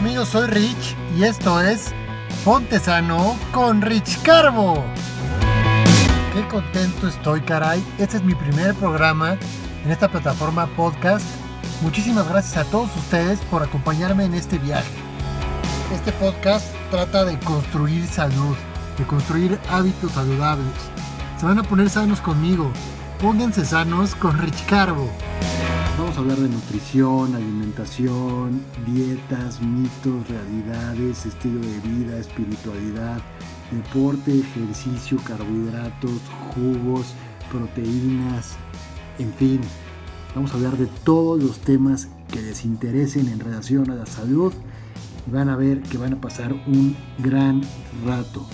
amigos? Soy Rich y esto es Ponte Sano con Rich Carbo. Qué contento estoy, caray. Este es mi primer programa en esta plataforma podcast. Muchísimas gracias a todos ustedes por acompañarme en este viaje. Este podcast trata de construir salud, de construir hábitos saludables. Se van a poner sanos conmigo. Pónganse sanos con Rich Carbo. Vamos a hablar de nutrición, alimentación, dietas, mitos, realidades, estilo de vida, espiritualidad, deporte, ejercicio, carbohidratos, jugos, proteínas, en fin. Vamos a hablar de todos los temas que les interesen en relación a la salud y van a ver que van a pasar un gran rato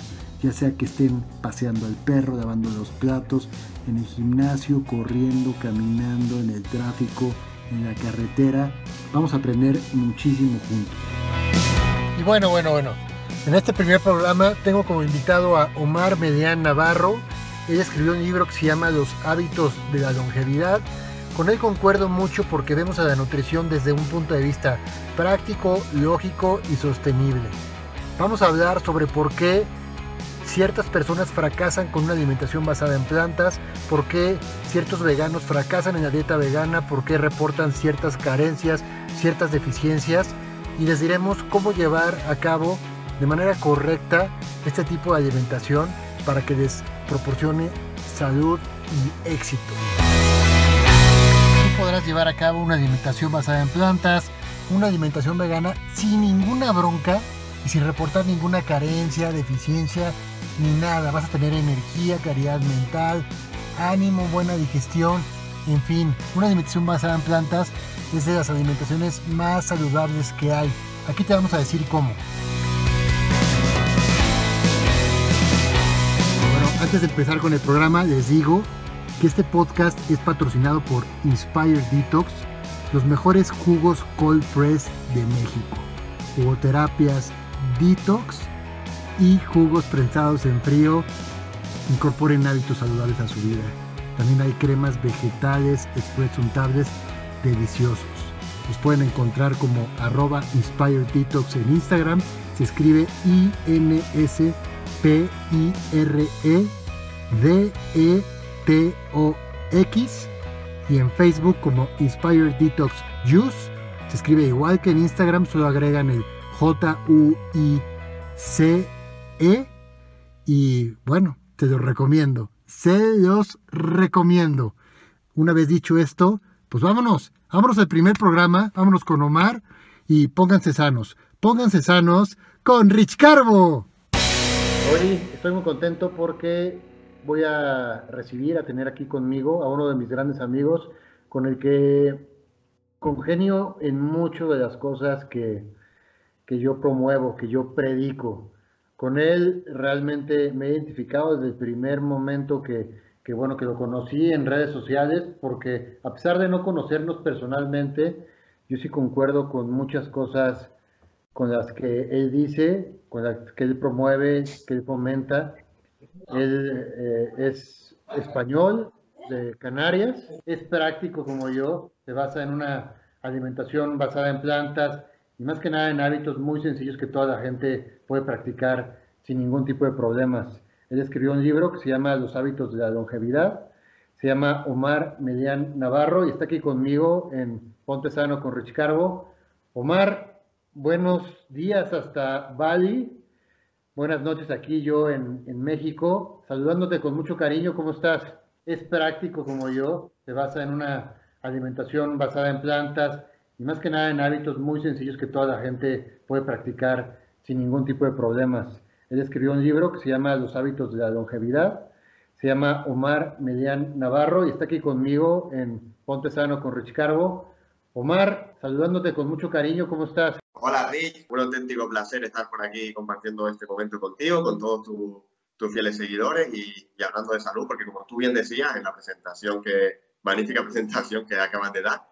ya sea que estén paseando al perro, lavando los platos, en el gimnasio, corriendo, caminando, en el tráfico, en la carretera. Vamos a aprender muchísimo juntos. Y bueno, bueno, bueno. En este primer programa tengo como invitado a Omar Medián Navarro. Él escribió un libro que se llama Los hábitos de la longevidad. Con él concuerdo mucho porque vemos a la nutrición desde un punto de vista práctico, lógico y sostenible. Vamos a hablar sobre por qué ciertas personas fracasan con una alimentación basada en plantas, por qué ciertos veganos fracasan en la dieta vegana, por qué reportan ciertas carencias, ciertas deficiencias y les diremos cómo llevar a cabo de manera correcta este tipo de alimentación para que les proporcione salud y éxito. Tú podrás llevar a cabo una alimentación basada en plantas, una alimentación vegana sin ninguna bronca y sin reportar ninguna carencia, deficiencia ni nada. Vas a tener energía, claridad mental, ánimo, buena digestión, en fin, una alimentación basada en plantas es de las alimentaciones más saludables que hay. Aquí te vamos a decir cómo. Bueno, antes de empezar con el programa, les digo que este podcast es patrocinado por Inspire Detox, los mejores jugos cold press de México. Jugoterapias Detox y jugos prensados en frío incorporen hábitos saludables a su vida. También hay cremas vegetales, spreads untables deliciosos. Los pueden encontrar como arroba Inspired Detox en Instagram. Se escribe I-N-S-P-I-R-E-D-E-T-O-X. Y en Facebook como Inspired Detox Juice. Se escribe igual que en Instagram, solo agregan el J-U-I-C e y bueno, te los recomiendo. Se los recomiendo. Una vez dicho esto, pues vámonos. Vámonos al primer programa. Vámonos con Omar y pónganse sanos. Pónganse sanos con Rich Carbo. Hoy estoy muy contento porque voy a recibir, a tener aquí conmigo a uno de mis grandes amigos con el que congenio en mucho de las cosas que, que yo promuevo, que yo predico. Con él realmente me he identificado desde el primer momento que, bueno, que lo conocí en redes sociales, porque a pesar de no conocernos personalmente, yo sí concuerdo con muchas cosas con las que él dice, con las que él promueve, que él fomenta. Él eh, es español de Canarias, es práctico como yo, se basa en una alimentación basada en plantas, y más que nada en hábitos muy sencillos que toda la gente puede practicar sin ningún tipo de problemas. Él escribió un libro que se llama Los hábitos de la longevidad. Se llama Omar Median Navarro y está aquí conmigo en Ponte Sano con Rich Carbo. Omar, buenos días hasta Bali. Buenas noches aquí yo en, en México. Saludándote con mucho cariño. ¿Cómo estás? Es práctico como yo. Se basa en una alimentación basada en plantas y más que nada en hábitos muy sencillos que toda la gente puede practicar sin ningún tipo de problemas. Él escribió un libro que se llama Los hábitos de la longevidad. Se llama Omar Median Navarro y está aquí conmigo en Ponte Sano con Rich Carbo. Omar, saludándote con mucho cariño, ¿cómo estás? Hola Rich, un auténtico placer estar por aquí compartiendo este momento contigo, con todos tus fieles seguidores y, y, hablando de salud, porque como tú bien decías en la presentación que, magnífica presentación que acabas de dar,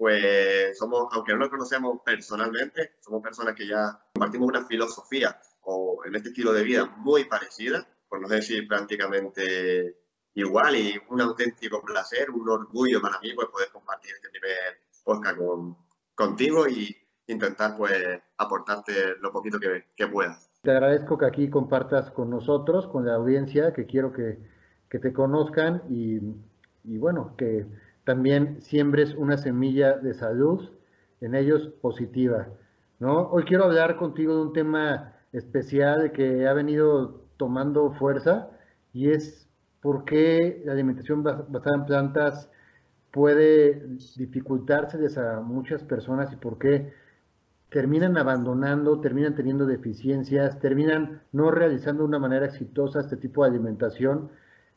pues somos, aunque no nos conocemos personalmente, somos personas que ya compartimos una filosofía o en este estilo de vida muy parecida, por no decir prácticamente igual y un auténtico placer, un orgullo para mí pues, poder compartir este primer podcast con, contigo y, intentar pues aportarte lo poquito que, que puedas. Te agradezco que aquí compartas con nosotros, con la audiencia, que quiero que, que te conozcan y, y, bueno, que también siembres una semilla de salud en ellos positiva. ¿no? Hoy quiero hablar contigo de un tema especial que ha venido tomando fuerza y es por qué la alimentación basada en plantas puede dificultárseles a muchas personas y por qué terminan abandonando, terminan teniendo deficiencias, terminan no realizando de una manera exitosa este tipo de alimentación,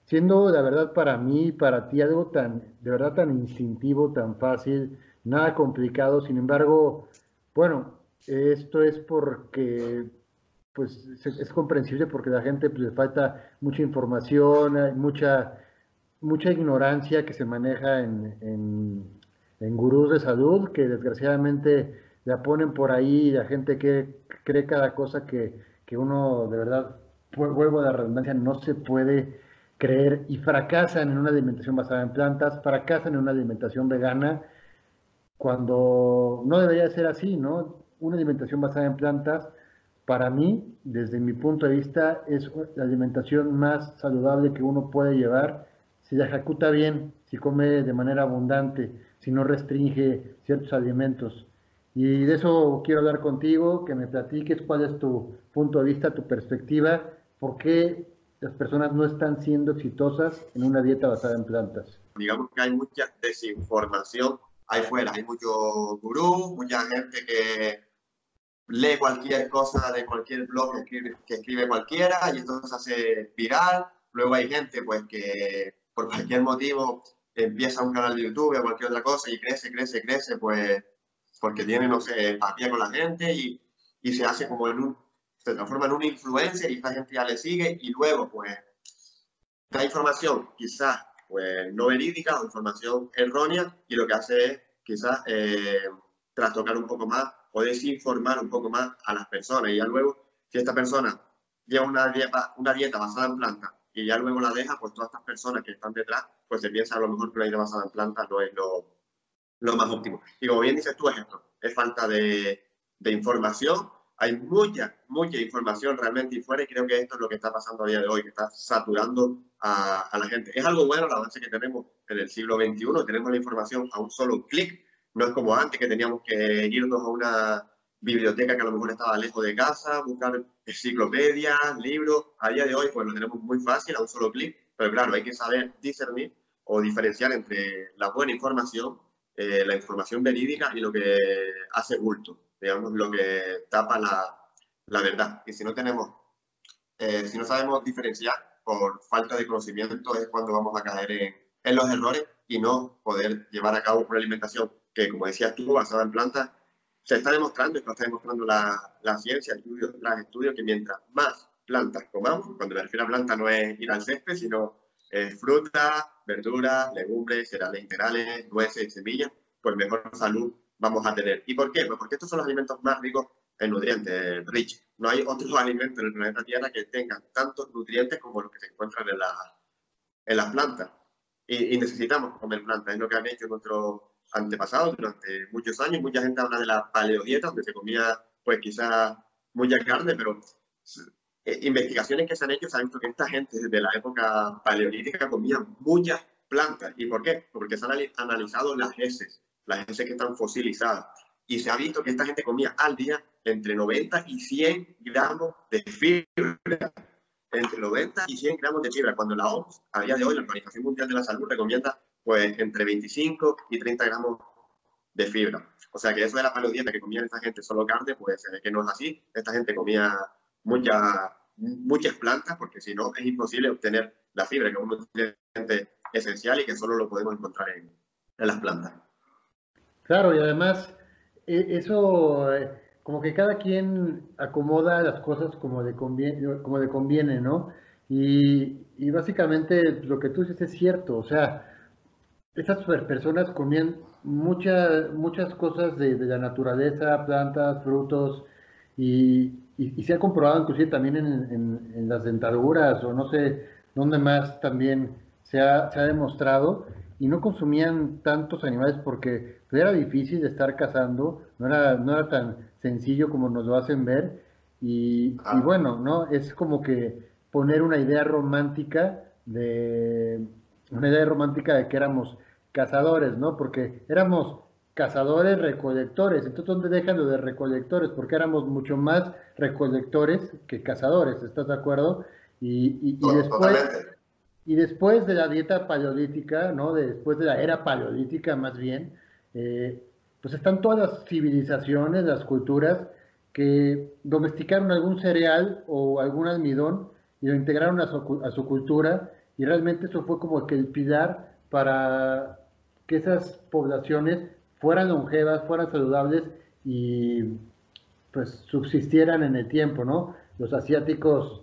siendo la verdad para mí, para ti, algo tan, de verdad tan instintivo, tan fácil, nada complicado, sin embargo, bueno, esto es porque pues es, comprensible porque la gente pues, le falta mucha información, hay mucha, mucha ignorancia que se maneja en, en, en gurús de salud que desgraciadamente la ponen por ahí la gente que cree cada cosa que, que uno de verdad, vuelvo a la redundancia, no se puede creer y fracasan en una alimentación basada en plantas, fracasan en una alimentación vegana, cuando no debería ser así, ¿no? Una alimentación basada en plantas, para mí, desde mi punto de vista, es la alimentación más saludable que uno puede llevar si la ejecuta bien, si come de manera abundante, si no restringe ciertos alimentos. Y de eso quiero hablar contigo, que me platiques cuál es tu punto de vista, tu perspectiva, por qué las personas no están siendo exitosas en una dieta basada en plantas. Digamos que hay mucha desinformación ahí fuera, hay muchos gurús, mucha gente que lee cualquier cosa de cualquier blog que escribe, que escribe cualquiera y entonces hace viral. Luego hay gente pues que por cualquier motivo empieza un canal de YouTube o cualquier otra cosa y crece, crece, crece, pues porque tiene, no sé, empatía con la gente y, y se hace como en un, se transforma en un influencer y esta gente ya le sigue y luego, pues, da información quizás, pues, no verídica o información errónea y lo que hace es quizás eh, trastocar un poco más o desinformar un poco más a las personas y ya luego, si esta persona lleva una dieta, una dieta basada en plantas y ya luego la deja, pues todas estas personas que están detrás, pues se piensa a lo mejor que la dieta basada en plantas no es lo, lo más óptimo. Y como bien dices tú, es esto, es falta de, de información. Hay mucha, mucha información realmente y fuera y creo que esto es lo que está pasando a día de hoy, que está saturando a, a la gente. Es algo bueno la avance que tenemos en el siglo XXI, tenemos la información a un solo clic, no es como antes que teníamos que irnos a una biblioteca que a lo mejor estaba lejos de casa, buscar enciclopedias, libros. A día de hoy pues lo tenemos muy fácil a un solo clic, pero claro, hay que saber discernir o diferenciar entre la buena información eh, la información verídica y lo que hace bulto, digamos, lo que tapa la, la verdad. Y si no tenemos, eh, si no sabemos diferenciar por falta de conocimiento es cuando vamos a caer en, los errores y no poder llevar a cabo una alimentación que, como decías tú, basada en plantas, se está demostrando, y está demostrando la, la ciencia, estudios estudios, que mientras más plantas comamos, cuando me refiero a planta no es ir al césped, sino eh, fruta, verduras, legumbres, cereales integrales, nueces, semillas, pues mejor salud vamos a tener. ¿Y por qué? Pues porque estos son los alimentos más ricos en nutrientes, rich. No hay otros alimentos en el planeta Tierra que tengan tantos nutrientes como los que se encuentran en, la, en las plantas. Y, y, necesitamos comer plantas, es lo que han hecho nuestros antepasados durante muchos años. Mucha gente habla de la paleodieta, donde se comía, pues quizás mucha carne, pero eh, investigaciones que se han hecho se han visto que esta gente desde la época paleolítica comía muchas plantas. ¿Y por qué? Porque se han analizado las heces, las heces que están fosilizadas. Y se ha visto que esta gente comía al día entre 90 y 100 gramos de fibra. Entre 90 y 100 gramos de fibra. Cuando la OMS, a día de hoy, la Organización Mundial de la Salud recomienda pues entre 25 y 30 gramos de fibra. O sea que eso de la paleodieta que comía esta gente solo carne, pues se ve que no es así. Esta gente comía mucha, muchas plantas, porque si no es imposible obtener la fibra, que es un nutriente esencial y que solo lo podemos encontrar en, en las plantas. Claro, y además e, eso, eh, como que cada quien acomoda las cosas como le conviene, como le conviene ¿no? Y, básicamente lo que tú dices es cierto, o sea, esas personas comían muchas muchas cosas de, la naturaleza, plantas, frutos, y, se ha comprobado inclusive también en, en, las dentaduras o no sé dónde más también se ha, se ha, demostrado y no consumían tantos animales porque era difícil de estar cazando, no era, no era tan sencillo como nos lo hacen ver. Y, y bueno, ¿no? Es como que poner una idea romántica de una idea romántica de que éramos cazadores, ¿no? Porque éramos cazadores recolectores. Entonces, ¿dónde dejan lo de recolectores? Porque éramos mucho más recolectores que cazadores, ¿estás de acuerdo? Y, después, y después de la dieta paleolítica, ¿no? después de la era paleolítica más bien, eh, pues están todas las civilizaciones, las culturas que domesticaron algún cereal o algún almidón y lo integraron a su, a su cultura y realmente eso fue como que el pilar para que esas poblaciones fueran longevas, fueran saludables y pues subsistieran en el tiempo, ¿no? Los asiáticos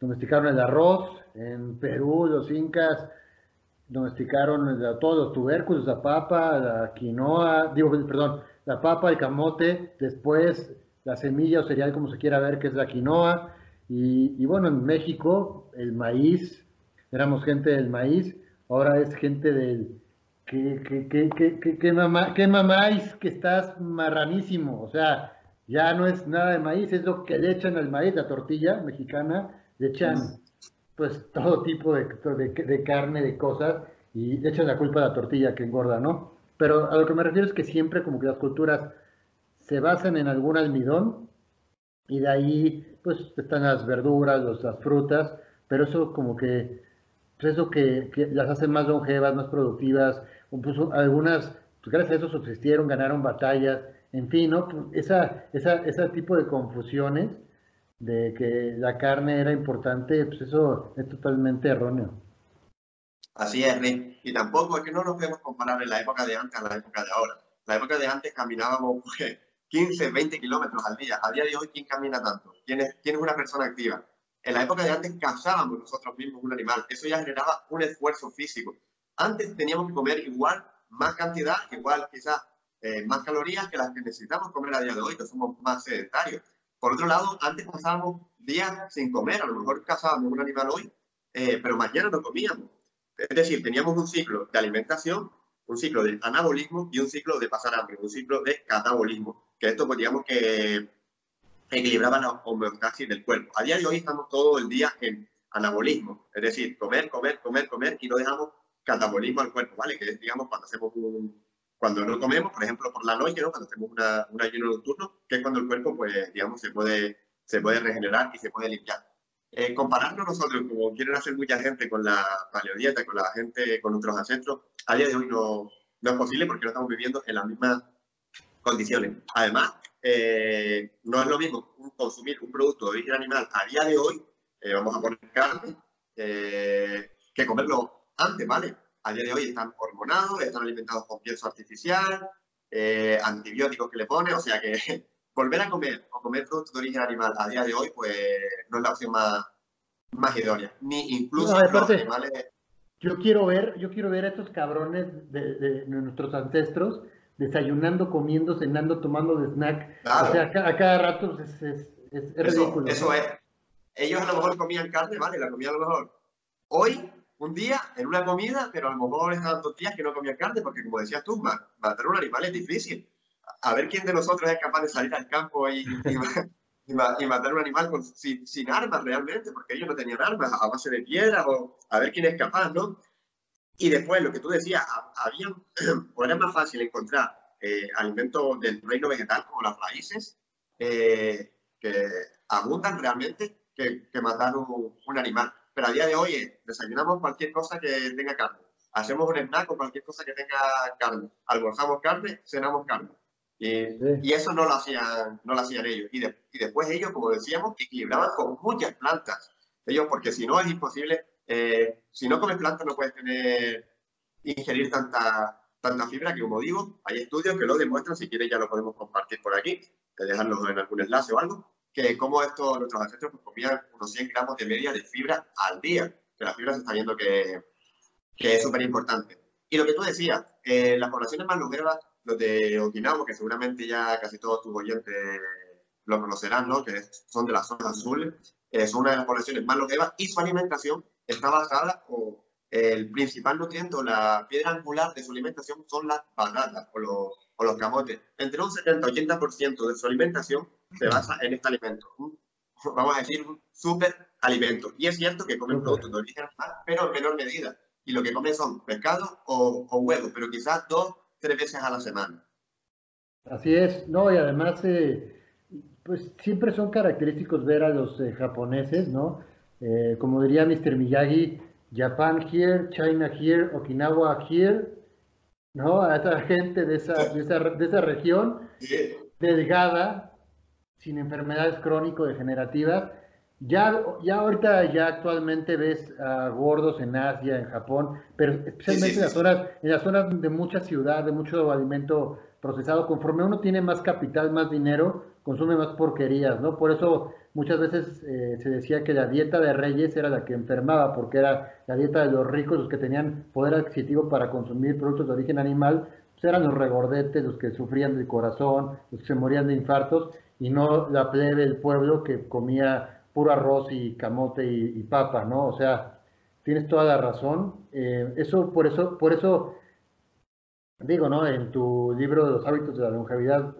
domesticaron el arroz, en Perú los incas. Domesticaron todos los tubérculos, la papa, la quinoa, digo, perdón, la papa, el camote, después la semilla o cereal, como se quiera ver, que es la quinoa, y, bueno, en México el maíz, éramos gente del maíz, ahora es gente del, que, que, que, que, que, mamá, que mamáis, que estás marranísimo, o sea, ya no es nada de maíz, es lo que le echan al maíz, la tortilla mexicana, le echan pues todo tipo de, de, carne, de cosas, y le echan la culpa a la tortilla que engorda, ¿no? Pero a lo que me refiero es que siempre como que las culturas se basan en algún almidón, y de ahí pues están las verduras, las frutas, pero eso como que pues eso que, las hace más longevas, más productivas, pues, algunas, pues gracias a eso subsistieron, ganaron batallas, en fin, ¿no? Esa, esa, ese tipo de confusiones de que la carne era importante, pues eso es totalmente erróneo. Así es, Rick. Y tampoco es que no nos podemos comparar en la época de antes a la época de ahora. La época de antes caminábamos 15, 20 kilómetros al día. A día de hoy, ¿quién camina tanto? ¿Quién es, quién es una persona activa? En la época de antes cazábamos nosotros mismos un animal. Eso ya generaba un esfuerzo físico. Antes teníamos que comer igual, más cantidad, igual quizás eh, más calorías que las que necesitamos comer a día de hoy, que somos más sedentarios. Por otro lado, antes pasábamos días sin comer, a lo mejor cazábamos un animal hoy, eh, pero mañana no comíamos. Es decir, teníamos un ciclo de alimentación, un ciclo de anabolismo y un ciclo de pasar hambre, un ciclo de catabolismo, que esto pues digamos que equilibraba la homeostasis del cuerpo. A día de hoy estamos todo el día en anabolismo, es decir, comer, comer, comer, comer y no dejamos catabolismo al cuerpo, ¿vale? Que es, digamos, cuando hacemos un, cuando no comemos, por ejemplo, por la noche, ¿no? Cuando hacemos una, un ayuno nocturno, que es cuando el cuerpo, pues, digamos, se puede, se puede regenerar y se puede limpiar. Eh, compararnos nosotros, como quieren hacer mucha gente, con la paleodieta, con la gente, con nuestros ancestros, a día de hoy no, no es posible porque no estamos viviendo en las mismas condiciones. Además, eh, no es lo mismo consumir un producto de origen animal a día de hoy, eh, vamos a poner carne, eh, que comerlo antes, ¿vale? A día de hoy están hormonados, están alimentados con pienso artificial, antibióticos que le pone, o sea que volver a comer o comer productos de origen animal a día de hoy, pues no es la opción más, más idónea. Ni incluso Yo quiero ver, yo quiero ver a estos cabrones de, de nuestros ancestros desayunando, comiendo, cenando, tomando de snack. O sea, a, cada rato es, es, es, ridículo. Eso es. Ellos a lo mejor comían carne, ¿vale? La comían a lo mejor hoy, un día, en una comida, pero a lo mejor estaban dos días que no comían carne, porque como decías tú, matar un animal es difícil. A ver quién de nosotros es capaz de salir al campo y, y, matar un animal con, sin, sin, armas realmente, porque ellos no tenían armas, a base de piedra, o a ver quién es capaz, ¿no? Y después, lo que tú decías, había, o era más fácil encontrar eh, alimentos del reino vegetal como las raíces, eh, que abundan realmente, que, que matar un, un, animal. Pero a día de hoy eh, desayunamos cualquier cosa que tenga carne. Hacemos un snack con cualquier cosa que tenga carne. Almorzamos carne, cenamos carne. Y, y eso no lo hacían, no lo hacían ellos. Y, y después ellos, como decíamos, equilibraban con muchas plantas. Ellos, porque si no es imposible eh, si no comes plantas no puedes tener, ingerir tanta, tanta fibra que, como digo, hay estudios que lo demuestran, si quieres ya lo podemos compartir por aquí, de dejarlo en algún enlace o algo, que como esto, nuestros ancestros pues, comían unos 100 gramos de media de fibra al día, que la fibra se está viendo que, que es súper importante. Y lo que tú decías, eh, las poblaciones más longevas, los de Okinawa, que seguramente ya casi todos tus oyentes lo conocerán, ¿no? que son de las zonas azules, es una de las poblaciones más longevas y su alimentación está basada o el principal nutriente o la piedra angular de su alimentación son las bananas o los, o los camotes. Entre un 70-80% de su alimentación se basa en este alimento. Vamos a decir, un súper alimento. Y es cierto que comen productos de origen animal, pero en menor medida. Y lo que comen son pescado o, huevos, pero quizás dos, tres veces a la semana. Así es, no, y además, eh, pues siempre son característicos ver a los eh, japoneses, ¿no? Eh, como diría Mr. Miyagi, Japan here, China here, Okinawa here, ¿no? A esa gente de esa, de esa, de esa región, delgada, sin enfermedades crónico-degenerativas. Ya, ya ahorita, ya actualmente ves a gordos en Asia, en Japón, pero especialmente en, las zonas, en las zonas de mucha ciudad, de mucho alimento procesado, conforme uno tiene más capital, más dinero, consume más porquerías, ¿no? Por eso muchas veces eh, se decía que la dieta de reyes era la que enfermaba, porque era la dieta de los ricos, los que tenían poder adquisitivo para consumir productos de origen animal, pues eran los regordetes, los que sufrían del corazón, los que se morían de infartos, y no la plebe del pueblo que comía puro arroz y camote y, papa, ¿no? O sea, tienes toda la razón. Eh, eso, por eso, por eso digo, ¿no? En tu libro de los hábitos de la longevidad,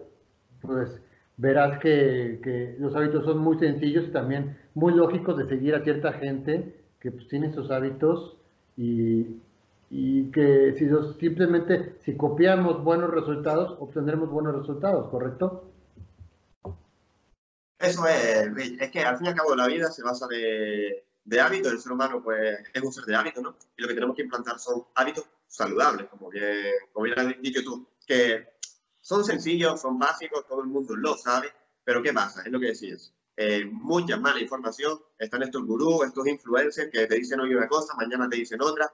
pues verás que, los hábitos son muy sencillos y también muy lógicos de seguir a cierta gente que pues, tiene esos hábitos y, que si los, simplemente si copiamos buenos resultados, obtendremos buenos resultados, ¿correcto? Eso es, es que al fin y al cabo la vida se basa de, de hábitos, el ser humano pues es un ser de hábitos, ¿no? Y lo que tenemos que implantar son hábitos saludables, como bien, como bien has dicho tú, que son sencillos, son básicos, todo el mundo lo sabe, pero ¿qué pasa? Es lo que decías. Eh, mucha mala información, están estos gurús, estos influencers que te dicen hoy una cosa, mañana te dicen otra,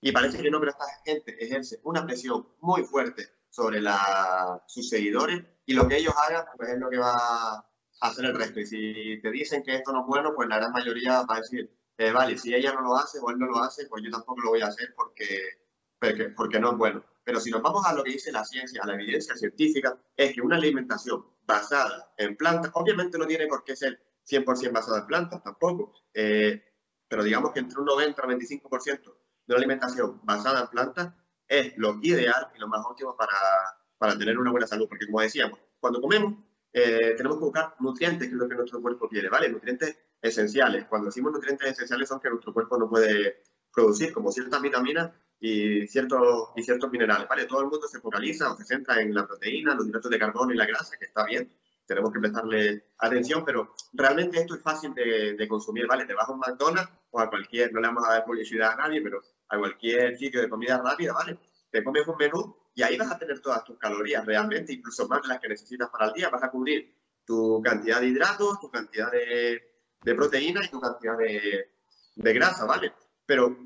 y parece que no, pero esta gente ejerce una presión muy fuerte sobre la, sus seguidores y lo que ellos hagan pues es lo que va hacer el resto. Y si te dicen que esto no es bueno, pues la gran mayoría va a decir, eh, vale, si ella no lo hace o él no lo hace, pues yo tampoco lo voy a hacer porque, porque, porque no es bueno. Pero si nos vamos a lo que dice la ciencia, a la evidencia científica, es que una alimentación basada en plantas, obviamente no tiene por qué ser 100% basada en plantas tampoco, eh, pero digamos que entre un 90 y un 25% de una alimentación basada en plantas es lo ideal y lo más óptimo para, para tener una buena salud, porque como decíamos, cuando comemos eh, tenemos que buscar nutrientes, que es lo que nuestro cuerpo quiere, ¿vale? Nutrientes esenciales. Cuando decimos nutrientes esenciales son que nuestro cuerpo no puede producir, como ciertas vitaminas y ciertos, y ciertos minerales, ¿vale? Todo el mundo se focaliza o se centra en la proteína, los hidratos de carbono y la grasa, que está bien, tenemos que prestarle atención, pero realmente esto es fácil de, de, consumir, ¿vale? Te vas a un McDonald's o a cualquier, no le vamos a dar publicidad a nadie, pero a cualquier sitio de comida rápida, ¿vale? Te comes un menú y ahí vas a tener todas tus calorías realmente, incluso más de las que necesitas para el día, vas a cubrir tu cantidad de hidratos, tu cantidad de, de proteína y tu cantidad de, de grasa, ¿vale? Pero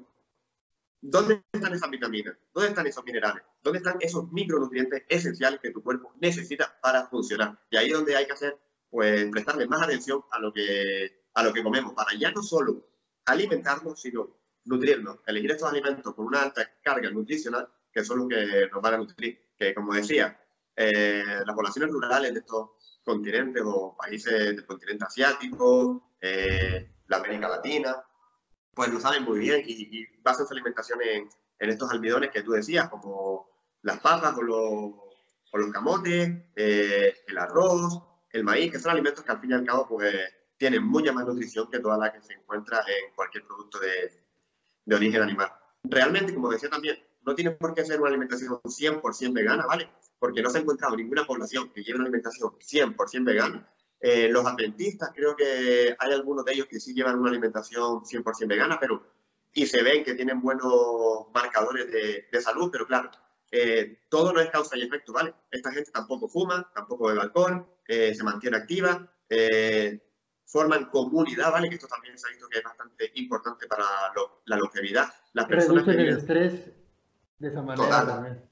¿Dónde están esas vitaminas? ¿Dónde están esos minerales? ¿Dónde están esos micronutrientes esenciales que tu cuerpo necesita para funcionar? Y ahí es donde hay que hacer, pues, prestarle más atención a lo que, a lo que comemos, para ya no solo alimentarnos, sino nutrirnos, elegir estos alimentos con una alta carga nutricional, que son los que nos van a nutrir. Que, como decía, eh, las poblaciones rurales de estos continentes o países del continente asiático, eh, la América Latina, pues lo saben muy bien y, basan su alimentación en, estos almidones que tú decías, como las papas o los, o los camotes, eh, el arroz, el maíz, que son alimentos que al fin y al cabo pues, tienen mucha más nutrición que toda la que se encuentra en cualquier producto de, de origen animal. Realmente, como decía también, no tiene por qué ser una alimentación 100% vegana, ¿vale? Porque no se ha encontrado ninguna población que lleve una alimentación 100% vegana eh, los adventistas, creo que hay algunos de ellos que sí llevan una alimentación 100% vegana, pero y se ven que tienen buenos marcadores de, de salud, pero claro, eh, todo no es causa y efecto, ¿vale? Esta gente tampoco fuma, tampoco bebe alcohol, eh, se mantiene activa, forman comunidad, ¿vale? Que esto también se ha visto que es bastante importante para la longevidad. Las personas Reducen el estrés de esa manera también.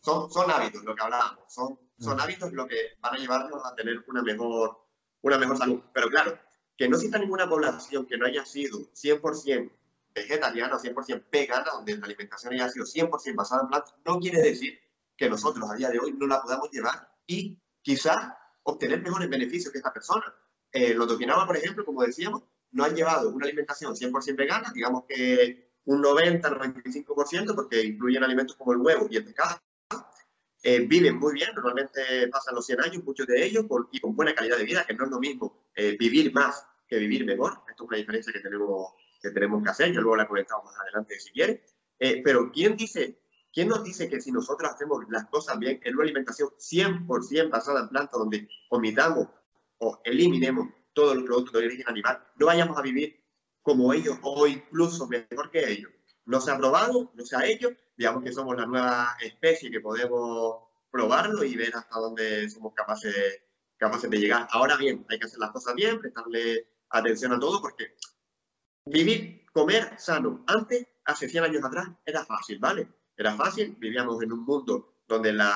Son, son hábitos, lo que hablábamos, son son hábitos lo que van a llevarnos a tener una mejor, una mejor salud. Pero claro, que no exista ninguna población que no haya sido 100% vegetariana o 100% vegana, donde la alimentación haya sido 100% basada en plantas, no quiere decir que nosotros a día de hoy no la podamos llevar y quizás obtener mejores beneficios que esta persona. Eh, los de por ejemplo, como decíamos, no han llevado una alimentación 100% vegana, digamos que un 90-95%, porque incluyen alimentos como el huevo y el pescado. Eh, viven muy bien, normalmente pasan los 100 años, muchos de ellos, y con buena calidad de vida, que no es lo mismo eh, vivir más que vivir mejor. Esto es una diferencia que tenemos que, tenemos que hacer, yo luego la comentamos más adelante si quiere. Eh, pero ¿quién, dice, ¿quién nos dice que si nosotros hacemos las cosas bien, en una alimentación 100% basada en plantas, donde omitamos o eliminemos todos los productos de origen animal, no vayamos a vivir como ellos o incluso mejor que ellos? No se ha probado, no se ha hecho, digamos que somos la nueva especie que podemos probarlo y ver hasta dónde somos capaces, capaces de llegar. Ahora bien, hay que hacer las cosas bien, prestarle atención a todo, porque vivir, comer sano, antes, hace 100 años atrás, era fácil, ¿vale? Era fácil, vivíamos en un mundo donde la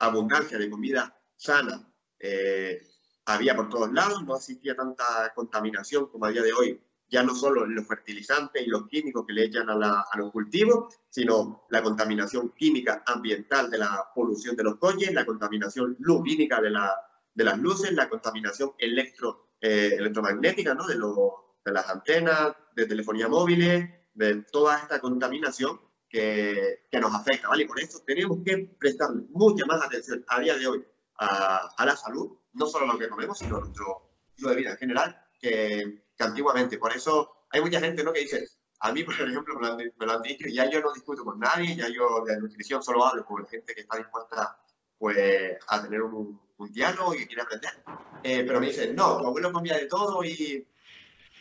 abundancia de comida sana eh, había por todos lados, no existía tanta contaminación como a día de hoy ya no solo los fertilizantes y los químicos que le echan a, los cultivos, sino la contaminación química ambiental de la polución de los coches, la contaminación lumínica de, la, de las luces, la contaminación electro, eh, electromagnética ¿no? de, de las antenas, de telefonía móviles, de toda esta contaminación que, que, nos afecta, ¿vale? Y por eso tenemos que prestar mucha más atención a día de hoy a, a la salud, no solo a lo que comemos, sino a nuestro estilo de vida en general, que, antiguamente. Por eso hay mucha gente ¿no? que dice, a mí, por ejemplo, me lo, han, dicho, ya yo no discuto con nadie, ya yo de nutrición solo hablo con la gente que está dispuesta pues, a tener un, un diálogo y que quiere aprender. Eh, pero me dicen, no, tu abuelo comía de todo y,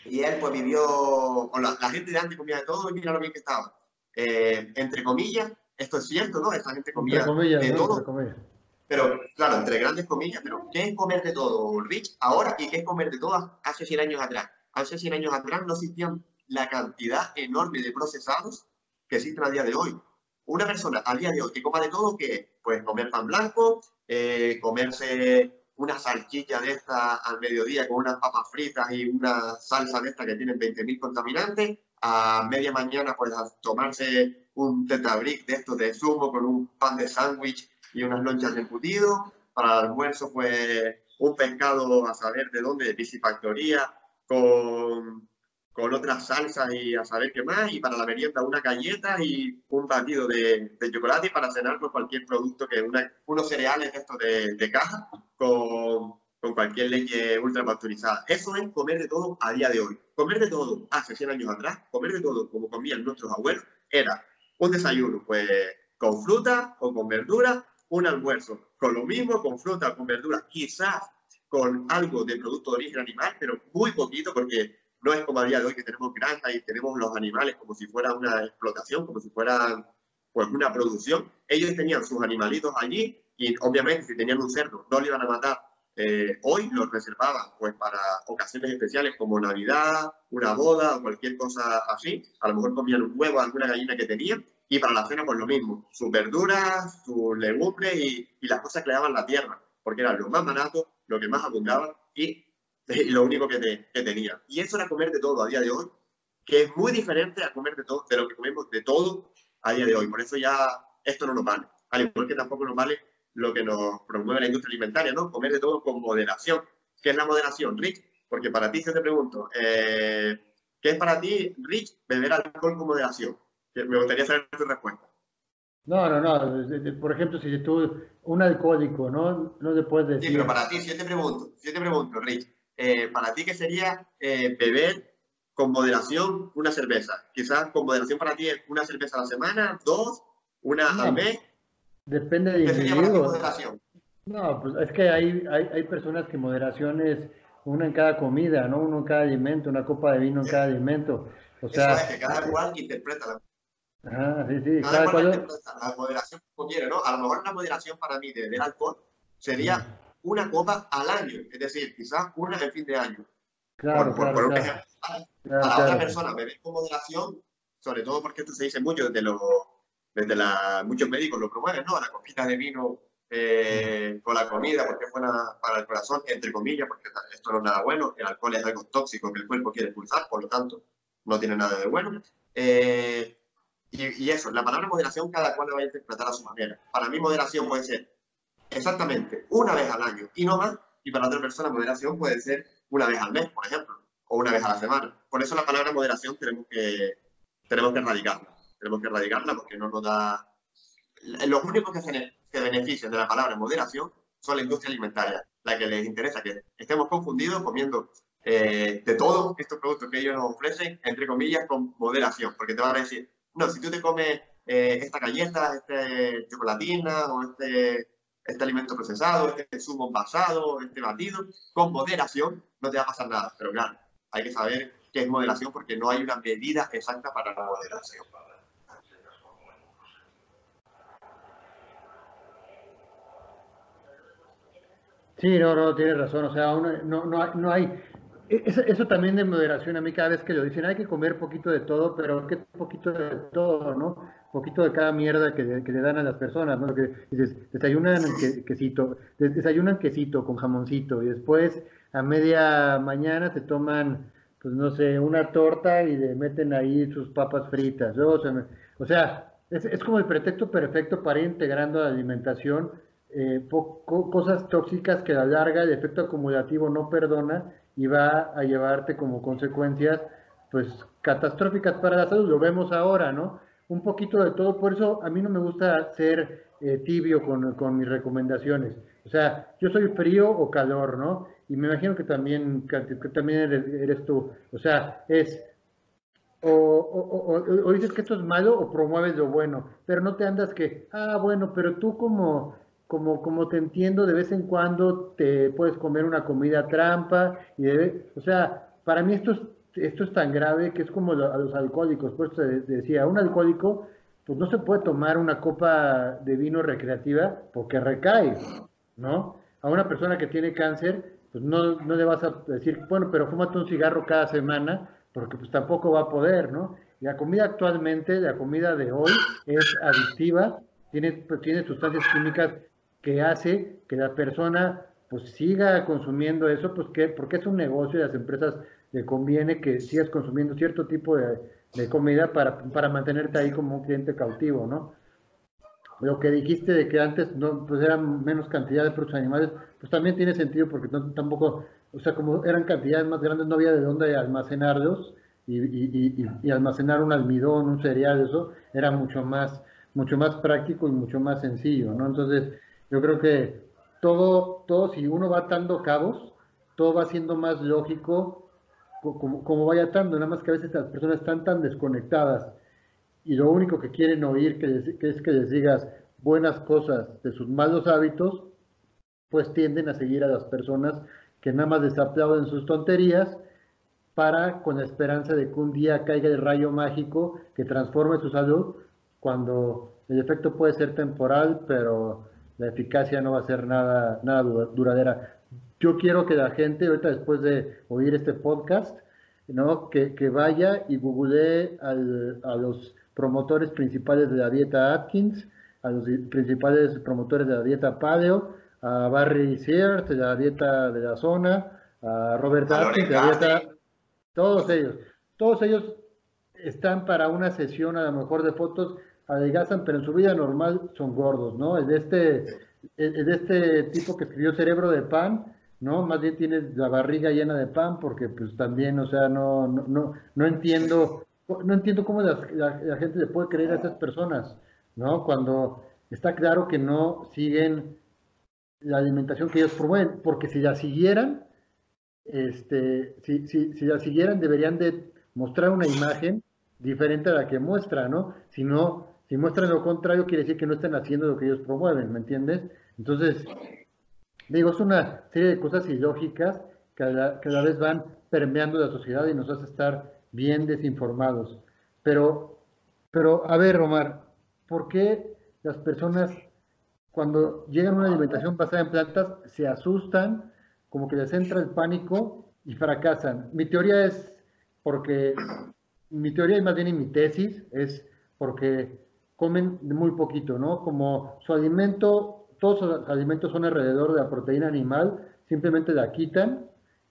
y él pues vivió, o la, gente de antes comía de todo y mira lo bien que estaba. Eh, entre comillas, esto es cierto, ¿no? Esa gente comía de todo. Pero, claro, entre grandes comillas, pero ¿qué es comer de todo, Rich, ahora y qué es comer de todo hace 100 años atrás? hace 100 años atrás no existían la cantidad enorme de procesados que existen a día de hoy. Una persona a día de hoy que coma de todo, que pues comer pan blanco, eh, comerse una salchicha de esta al mediodía con unas papas fritas y una salsa de esta que tienen 20.000 contaminantes, a media mañana pues a tomarse un tetabric de estos de zumo con un pan de sándwich y unas lonchas de embutido, para el almuerzo pues un pescado a saber de dónde, de piscifactoría, con, con otras salsas y a saber qué más, y para la merienda una galleta y un batido de, de chocolate, y para cenar pues cualquier producto que una, unos cereales estos de, de caja con, con cualquier leche ultra pasteurizada. Eso es comer de todo a día de hoy. Comer de todo hace 100 años atrás, comer de todo como comían nuestros abuelos, era un desayuno pues con fruta o con verdura, un almuerzo con lo mismo, con fruta, con verdura, quizás con algo de producto de origen animal, pero muy poquito porque no es como a día de hoy que tenemos granja y tenemos los animales como si fuera una explotación, como si fuera pues una producción. Ellos tenían sus animalitos allí y obviamente si tenían un cerdo no le iban a matar. Eh, hoy los reservaban pues para ocasiones especiales como Navidad, una boda o cualquier cosa así. A lo mejor comían un huevo, alguna gallina que tenían y para la cena pues lo mismo, sus verduras, sus legumbres y, y las cosas que le daban la tierra, porque eran lo más barato, lo que más abundaba y, lo único que, tenía. Y eso era comer de todo a día de hoy, que es muy diferente a comer de todo, de lo que comemos de todo a día de hoy. Por eso ya esto no nos vale. Al igual que tampoco nos vale lo que nos promueve la industria alimentaria, ¿no? Comer de todo con moderación. ¿Qué es la moderación, Rich? Porque para ti, si te pregunto, eh, ¿qué es para ti, Rich, beber alcohol con moderación? Me gustaría saber tu respuesta. No, no, no. Por ejemplo, si tú, un alcohólico, ¿no? No se puede decir. Sí, pero para ti, si yo te pregunto, si yo te pregunto, Rich, eh, para ti, ¿qué sería eh, beber con moderación una cerveza? Quizás con moderación para ti es una cerveza a la semana, dos, una al mes. Depende de ¿Qué sería para ti moderación? No, pues es que hay, hay, hay personas que moderación es una en cada comida, ¿no? Uno en cada alimento, una copa de vino en cada alimento. O sea, Eso es que cada cual interpreta la Ah, sí, sí. Cada La moderación quiere, ¿no? A lo mejor la moderación para mí de beber alcohol sería una copa al año, es decir, quizás una en fin de año. Claro, por, claro, claro. Para la otra persona, beber con moderación, sobre todo porque esto se dice mucho desde, los, desde la, muchos médicos lo promueven, ¿no? La copita de vino eh, con la comida, porque es buena para el corazón, entre comillas, porque esto no es nada bueno. El alcohol es algo tóxico que el cuerpo quiere expulsar, por lo tanto, no tiene nada de bueno. Eh, y, eso, la palabra moderación cada cual la va a interpretar a su manera. Para mí moderación puede ser exactamente una vez al año y no más, y para otra persona moderación puede ser una vez al mes, por ejemplo, o una vez a la semana. Por eso la palabra moderación tenemos que, tenemos que erradicarla. Tenemos que erradicarla porque no nos da... Los únicos que se, benefician de la palabra moderación son la industria alimentaria, la que les interesa que estemos confundidos comiendo eh, de todos estos productos que ellos nos ofrecen, entre comillas, con moderación, porque te van a decir, no, si tú te comes eh, esta galleta, este chocolatina o este, este alimento procesado, este zumo envasado, este batido, con moderación no te va a pasar nada. Pero claro, hay que saber qué es moderación porque no hay una medida exacta para la moderación. Sí, no, no, tienes razón. O sea, no, no, no hay e, eso, también de moderación, a mí cada vez que lo dicen, hay que comer poquito de todo, pero ¿qué poquito de todo, no? Poquito de cada mierda que, le dan a las personas, ¿no? Que dices, desayunan quesito, desayunan quesito con jamoncito y después a media mañana te toman, pues no sé, una torta y le meten ahí sus papas fritas. O sea, es, es como el pretexto perfecto para ir integrando la alimentación eh, cosas tóxicas que a la larga el efecto acumulativo no perdona y va a llevarte como consecuencias pues catastróficas para la salud. Lo vemos ahora, ¿no? Un poquito de todo, por eso a mí no me gusta ser eh, tibio con, mis recomendaciones. O sea, yo soy frío o calor, ¿no? Y me imagino que también, que también eres, tú. O sea, es o, o, dices que esto es malo o promueves lo bueno, pero no te andas que, ah, bueno, pero tú como como, como te entiendo, de vez en cuando te puedes comer una comida trampa, y o sea, para mí esto es, esto es tan grave que es como a los alcohólicos, por eso te decía, un alcohólico, pues no se puede tomar una copa de vino recreativa porque recae, ¿no? A una persona que tiene cáncer, pues no, no le vas a decir, bueno, pero fúmate un cigarro cada semana, porque pues tampoco va a poder, ¿no? La comida actualmente, la comida de hoy es adictiva, tiene, pues, tiene sustancias químicas que hace que la persona pues siga consumiendo eso, pues que, porque es un negocio y a las empresas le conviene que sigas consumiendo cierto tipo de, comida para, para, mantenerte ahí como un cliente cautivo, ¿no? Lo que dijiste de que antes no, pues eran menos cantidad de productos animales, pues también tiene sentido porque tampoco, o sea, como eran cantidades más grandes, no había de dónde almacenarlos y, y, y almacenar un almidón, un cereal, eso era mucho más, mucho más práctico y mucho más sencillo, ¿no? Entonces, yo creo que todo, todo, si uno va atando cabos, todo va siendo más lógico como, como vaya atando, nada más que a veces las personas están tan desconectadas y lo único que quieren oír que, es que les digas buenas cosas de sus malos hábitos, pues tienden a seguir a las personas que nada más les aplauden sus tonterías para, con la esperanza de que un día caiga el rayo mágico que transforme su salud, cuando el efecto puede ser temporal, pero la eficacia no va a ser nada, nada duradera. Yo quiero que la gente, ahorita después de oír este podcast, ¿no? que, vaya y googlee a los promotores principales de la dieta Atkins, a los principales promotores de la dieta Paleo, a Barry Sears de la dieta de la zona, a Robert Atkins de la dieta, todos ellos, todos ellos están para una sesión a lo mejor de fotos adelgazan, pero en su vida normal son gordos, ¿no? Es de este, es de este tipo que escribió Cerebro de Pan, ¿no? Más bien tienes la barriga llena de pan, porque pues también, o sea, no, no, no, no entiendo, no entiendo cómo la, gente le puede creer a esas personas, ¿no? Cuando está claro que no siguen la alimentación que ellos promueven, porque si la siguieran, este, si, si, si la siguieran deberían de mostrar una imagen diferente a la que muestra, ¿no? Si no, si muestran lo contrario, quiere decir que no están haciendo lo que ellos promueven, ¿me entiendes? Entonces, digo, es una serie de cosas ilógicas que a la, vez van permeando la sociedad y nos hace estar bien desinformados. Pero, pero, a ver, Omar, ¿por qué las personas cuando llegan a una alimentación basada en plantas se asustan, como que les entra el pánico y fracasan? Mi teoría es porque, mi teoría y más bien en mi tesis es porque comen muy poquito, ¿no? Como su alimento, todos los alimentos son alrededor de la proteína animal, simplemente la quitan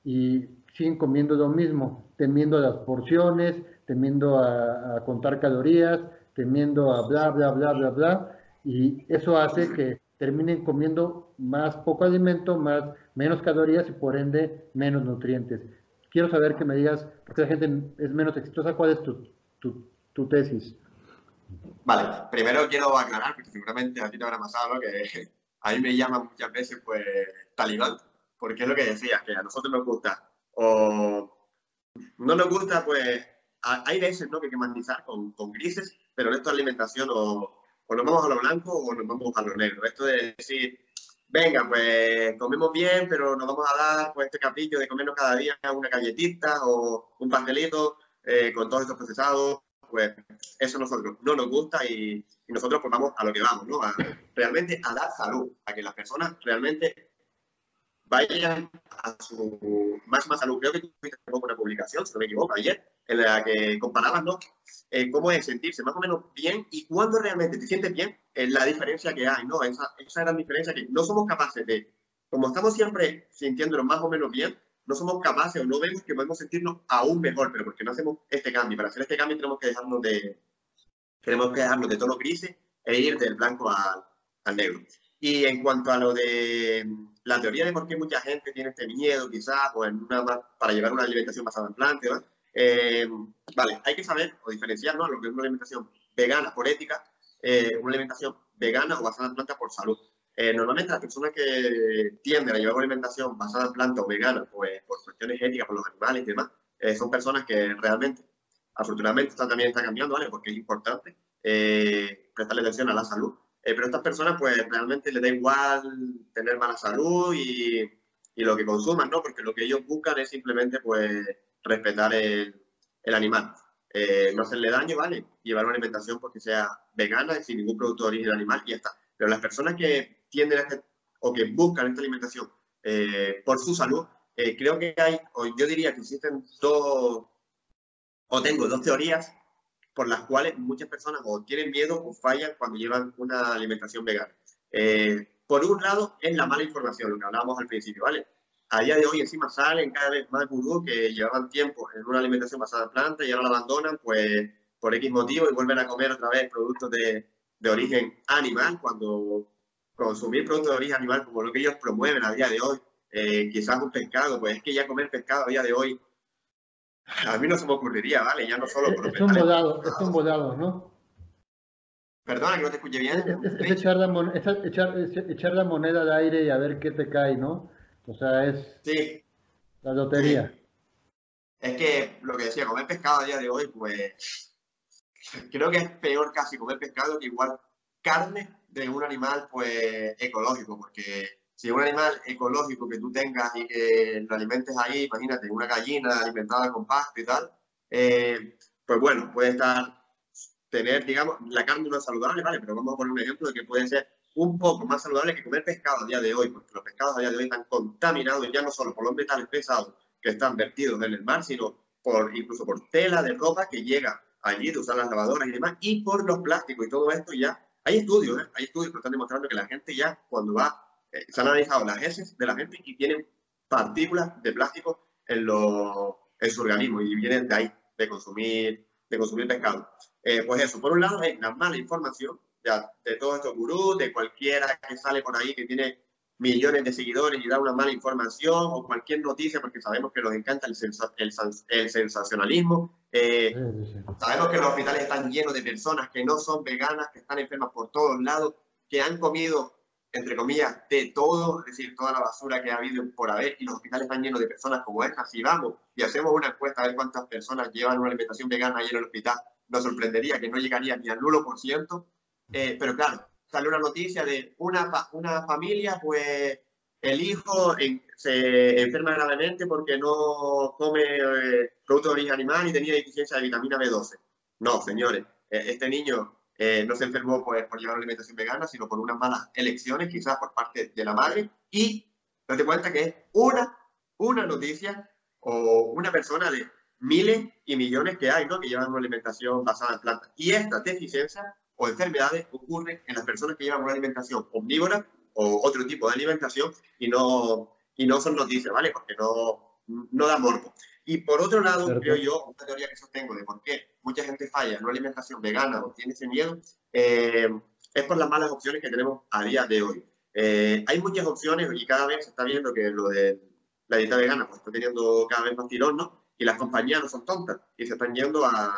y siguen comiendo lo mismo, temiendo las porciones, temiendo a, contar calorías, temiendo a bla, bla, bla, bla, bla, y eso hace que terminen comiendo más poco alimento, más, menos calorías y por ende menos nutrientes. Quiero saber que me digas, porque la gente es menos exitosa, cuál es tu, tu tesis. Vale, primero quiero aclarar, porque seguramente a ti te habrá pasado, que a mí me llaman muchas veces, pues, talibán, porque es lo que decía, que a nosotros nos gusta, o no nos gusta, pues, hay veces, ¿no?, que hay que matizar con, con grises, pero en esto de alimentación o, o nos vamos a lo blanco o nos vamos a lo negro. Esto de decir, venga, pues comemos bien, pero nos vamos a dar pues este capillo de comernos cada día una galletita o un pastelito eh, con todos estos procesados, pues eso a nosotros no nos gusta y, nosotros pues vamos a lo que vamos, ¿no? A, realmente a dar salud, a que las personas realmente vayan a su máxima salud. Creo que tuviste una publicación, si no me equivoco, ayer, en la que comparabas, ¿no? Eh, cómo es sentirse más o menos bien y cuándo realmente te sientes bien, es la diferencia que hay, ¿no? Esa, esa gran diferencia que no somos capaces de, como estamos siempre sintiéndonos más o menos bien, no somos capaces o no vemos que podemos sentirnos aún mejor, pero porque no hacemos este cambio. Para hacer este cambio tenemos que dejarnos de, tenemos que dejarnos de tono grises e ir del blanco al, al negro. Y en cuanto a lo de la teoría de por qué mucha gente tiene este miedo, quizás, o en una, para llevar una alimentación basada en plantas, eh, vale, hay que saber o diferenciar ¿no? lo que es una alimentación vegana por ética, eh, una alimentación vegana o basada en plantas por salud. Eh, normalmente las personas que tienden a llevar una alimentación basada en plantas o vegana, pues por cuestiones éticas, por los animales y demás, son personas que realmente, afortunadamente, esto también está cambiando, ¿vale? Porque es importante prestarle atención a la salud. pero estas personas, pues realmente les da igual tener mala salud y, y lo que consuman, ¿no? Porque lo que ellos buscan es simplemente, pues, respetar el, el animal. Eh, no hacerle daño, ¿vale? Llevar una alimentación porque sea vegana, sin ningún producto de origen animal y ya está. Pero las personas que tienden a este, o que buscan esta alimentación eh, por su salud, eh, creo que hay, o yo diría que existen dos, o tengo dos teorías por las cuales muchas personas o tienen miedo o fallan cuando llevan una alimentación vegana. por un lado, es la mala información, lo que hablábamos al principio, ¿vale? a día de hoy encima salen cada vez más gurús que llevaban tiempo en una alimentación basada en plantas y ahora la abandonan pues por X motivo y vuelven a comer otra vez productos de, de origen animal cuando consumir productos de origen animal como lo que ellos promueven a día de hoy, eh, quizás un pescado, pues es que ya comer pescado a día de hoy a mí no se me ocurriría, ¿vale? Ya no solo por Es un bodado, es un bodado, ¿no? Perdona que no te escuche bien. Es, echar, la echar, echar la moneda de aire y a ver qué te cae, ¿no? O sea, es sí. la lotería. Es que lo que decía, comer pescado a día de hoy, pues creo que es peor casi comer pescado que igual carne de un animal pues ecológico, porque si un animal ecológico que tú tengas y que lo alimentes ahí, imagínate, una gallina alimentada con pasto y tal, eh, pues bueno, puede estar, tener, digamos, la carne no es saludable, ¿vale? Pero vamos a poner un ejemplo de que puede ser un poco más saludable que comer pescado a día de hoy, porque los pescados a día de hoy están contaminados ya no solo por los metales pesados que están vertidos en el mar, sino por incluso por tela de ropa que llega allí de usar las lavadoras y demás, y por los plásticos y todo esto ya. Hay estudios, ¿eh? hay estudios que están demostrando que la gente ya cuando va, eh, se han analizado las heces de la gente y tienen partículas de plástico en, lo, en su organismo y vienen de ahí, de consumir, de consumir pescado. Eh, pues eso, por un lado hay la mala información de todos estos gurús, de cualquiera que sale por ahí que tiene millones de seguidores y da una mala información o cualquier noticia, porque sabemos que nos encanta el, el, sensacionalismo. Eh, sabemos que los hospitales están llenos de personas que no son veganas, que están enfermas por todos lados, que han comido, entre comillas, de todo, es decir, toda la basura que ha habido por haber, y los hospitales están llenos de personas como estas. Si vamos y hacemos una encuesta a ver cuántas personas llevan una alimentación vegana ahí en el hospital, nos sorprendería que no llegaría ni al 1%. Eh, pero claro, sale una noticia de una, una familia, pues el hijo se enferma gravemente porque no come eh, producto de origen animal y tenía deficiencia de vitamina B12. No, señores, eh, este niño no se enfermó pues, por llevar una alimentación vegana, sino por unas malas elecciones, quizás por parte de la madre. Y date cuenta que es una, una noticia o una persona de miles y millones que hay, ¿no? Que llevan una alimentación basada en plantas. Y esta deficiencia o enfermedades ocurren en las personas que llevan una alimentación omnívora o otro tipo de alimentación y no, y no son noticias, ¿vale? Porque no, no da morbo. Y por otro lado, creo yo, una teoría que sostengo de por qué mucha gente falla en una alimentación vegana o tiene ese miedo, eh, es por las malas opciones que tenemos a día de hoy. Eh, hay muchas opciones y cada vez se está viendo que lo de la dieta vegana pues, está teniendo cada vez más tirón, ¿no? Y las compañías no son tontas y se están yendo a,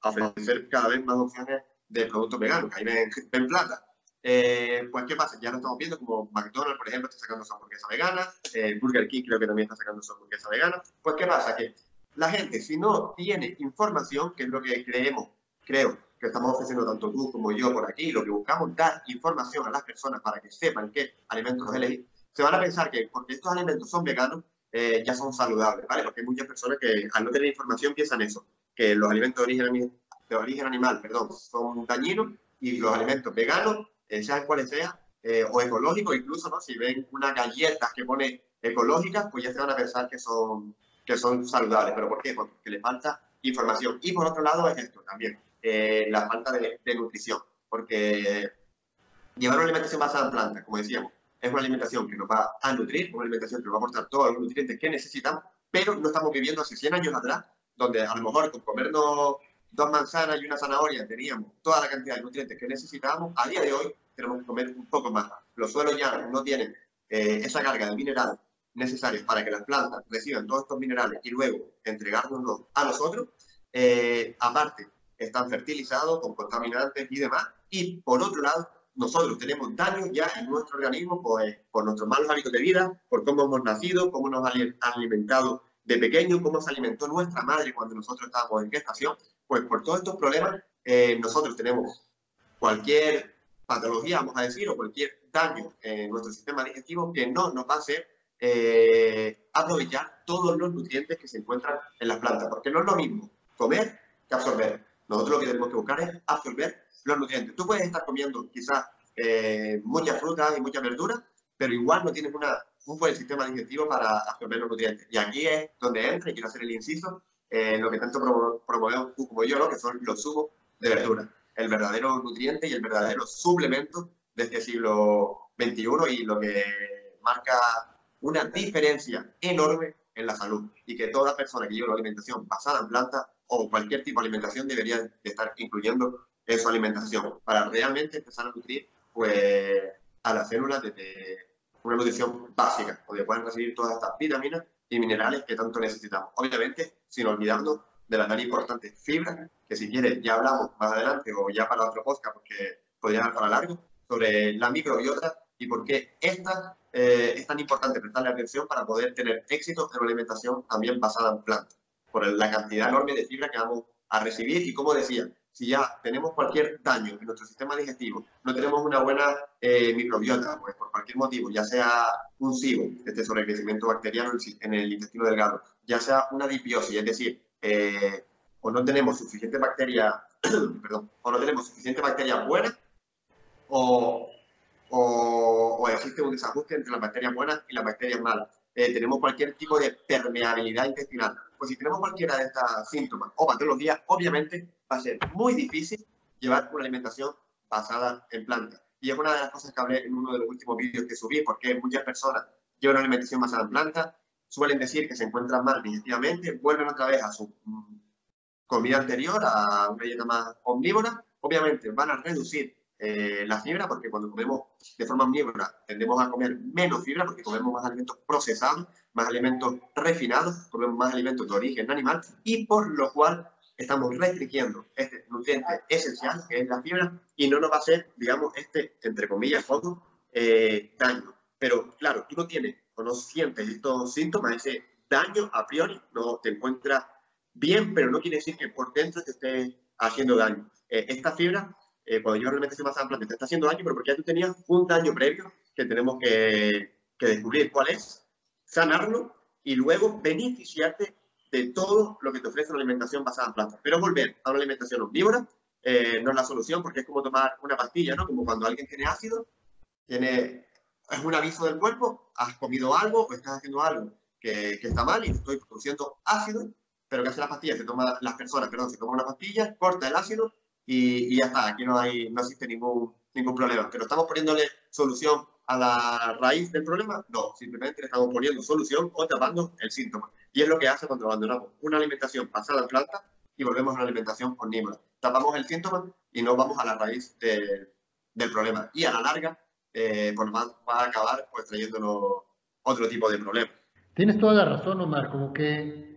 a ofrecer cada vez más opciones de productos veganos, ahí ven, ven plata. Eh, pues, ¿qué pasa? Ya lo estamos viendo como McDonald's, por ejemplo, está sacando su hamburguesa vegana, eh, Burger King creo que también está sacando su hamburguesa vegana. Pues, ¿qué pasa? Que la gente, si no tiene información, que es lo que creemos, creo que estamos ofreciendo tanto tú como yo por aquí, lo que buscamos dar información a las personas para que sepan qué alimentos elegir, se van a pensar que porque estos alimentos son veganos, eh, ya son saludables, ¿vale? Porque hay muchas personas que al no tener información piensan eso, que los alimentos de origen, de origen animal, perdón, son dañinos y los alimentos veganos eh, sean cuales sean, eh, o ecológicos incluso, ¿no? Si ven una galleta que pone ecológica, pues ya se van a pensar que son, que son saludables. ¿Pero por qué? Porque le falta información. Y por otro lado es esto también, eh, la falta de, de, nutrición. Porque llevar una alimentación basada en plantas, como decíamos, es una alimentación que nos va a nutrir, una alimentación que nos va a aportar todos los nutrientes que necesitamos, pero no estamos viviendo hace 100 años atrás, donde a lo mejor con comernos dos manzanas y una zanahoria teníamos toda la cantidad de nutrientes que necesitábamos, a día de hoy tenemos que comer un poco más. Los suelos ya no tienen eh, esa carga de minerales necesarios para que las plantas reciban todos estos minerales y luego entregárnoslos a nosotros. Eh, aparte, están fertilizados con contaminantes y demás. Y por otro lado, nosotros tenemos daños ya en nuestro organismo por nuestros malos hábitos de vida, por cómo hemos nacido, cómo nos han alimentado de pequeño, cómo se alimentó nuestra madre cuando nosotros estábamos en gestación pues por todos estos problemas, eh, nosotros tenemos cualquier patología, vamos a decir, o cualquier daño en nuestro sistema digestivo que no nos va a hacer eh, aprovechar todos los nutrientes que se encuentran en las plantas, porque no es lo mismo comer que absorber. Nosotros lo que tenemos que buscar es absorber los nutrientes. Tú puedes estar comiendo quizás eh, muchas frutas y muchas verduras, pero igual no tienes una, un buen sistema digestivo para absorber los nutrientes. Y aquí es donde entra, y quiero hacer el inciso, eh, lo que tanto promovemos tú como yo, ¿no? que son los zumos de verdura, el verdadero nutriente y el verdadero suplemento de este siglo XXI y lo que marca una diferencia enorme en la salud y que toda persona que lleve una alimentación basada en plantas o cualquier tipo de alimentación debería de estar incluyendo en su alimentación para realmente empezar a nutrir pues, a las células desde una nutrición básica, donde puedan recibir todas estas vitaminas y minerales que tanto necesitamos. Obviamente, sin olvidarnos de la tan importante. Fibra, que si quieres ya hablamos más adelante o ya para otro podcast, porque podría dar para largo, sobre la microbiota y por qué esta eh, es tan importante prestarle atención para poder tener éxito en una alimentación también basada en plantas, por la cantidad enorme de fibra que vamos a recibir y como decía, si ya tenemos cualquier daño en nuestro sistema digestivo, no tenemos una buena eh, microbiota, pues por cualquier motivo, ya sea un SIBO, este sobrecrecimiento bacteriano en el intestino delgado, ya sea una dipiosis, es decir, eh, o no tenemos suficiente bacteria, perdón, o no tenemos suficiente bacteria buena, o, o, existe un desajuste entre las bacterias buenas y las bacterias malas. Eh, tenemos cualquier tipo de permeabilidad intestinal. Pues si tenemos cualquiera de estos síntomas o patologías, obviamente va a ser muy difícil llevar una alimentación basada en plantas. Y es una de las cosas que hablé en uno de los últimos vídeos que subí, porque muchas personas llevan una alimentación basada en plantas, suelen decir que se encuentran mal digestivamente, vuelven otra vez a su mm, comida anterior, a una dieta más omnívora, obviamente van a reducir eh, la fibra, porque cuando comemos de forma omnívora tendemos a comer menos fibra, porque comemos más alimentos procesados, más alimentos refinados, comemos más alimentos de origen animal, y por lo cual estamos restringiendo este nutriente esencial, que es la fibra, y no nos va a hacer, digamos, este, entre comillas, fondo, eh, daño. Pero claro, tú no tienes o no sientes estos síntomas, ese daño a priori, no te encuentras bien, pero no quiere decir que por dentro te esté haciendo daño. Eh, esta fibra, eh, cuando yo realmente se más amplia, te está haciendo daño, pero porque ya tú tenías un daño previo que tenemos que, que descubrir cuál es, sanarlo y luego beneficiarte de todo lo que te ofrece una alimentación basada en plantas. Pero volver a una alimentación omnívora eh, no es la solución porque es como tomar una pastilla, ¿no? Como cuando alguien tiene ácido, tiene, es un aviso del cuerpo, has comido algo o estás haciendo algo que, que está mal y estoy produciendo ácido, pero que hace la pastilla? Se toma, las personas, perdón, se toma una pastilla, corta el ácido y, y ya está, aquí no, hay, no existe ningún, ningún problema. Pero estamos poniéndole solución a la raíz del problema, no, simplemente le estamos poniendo solución o tapando el síntoma. Y es lo que hace cuando abandonamos una alimentación basada en planta y volvemos a una alimentación omnívora. Tapamos el síntoma y no vamos a la raíz del problema. Y a la larga, eh, pues va, a acabar pues, trayéndonos otro tipo de problemas. Tienes toda la razón, Omar, como que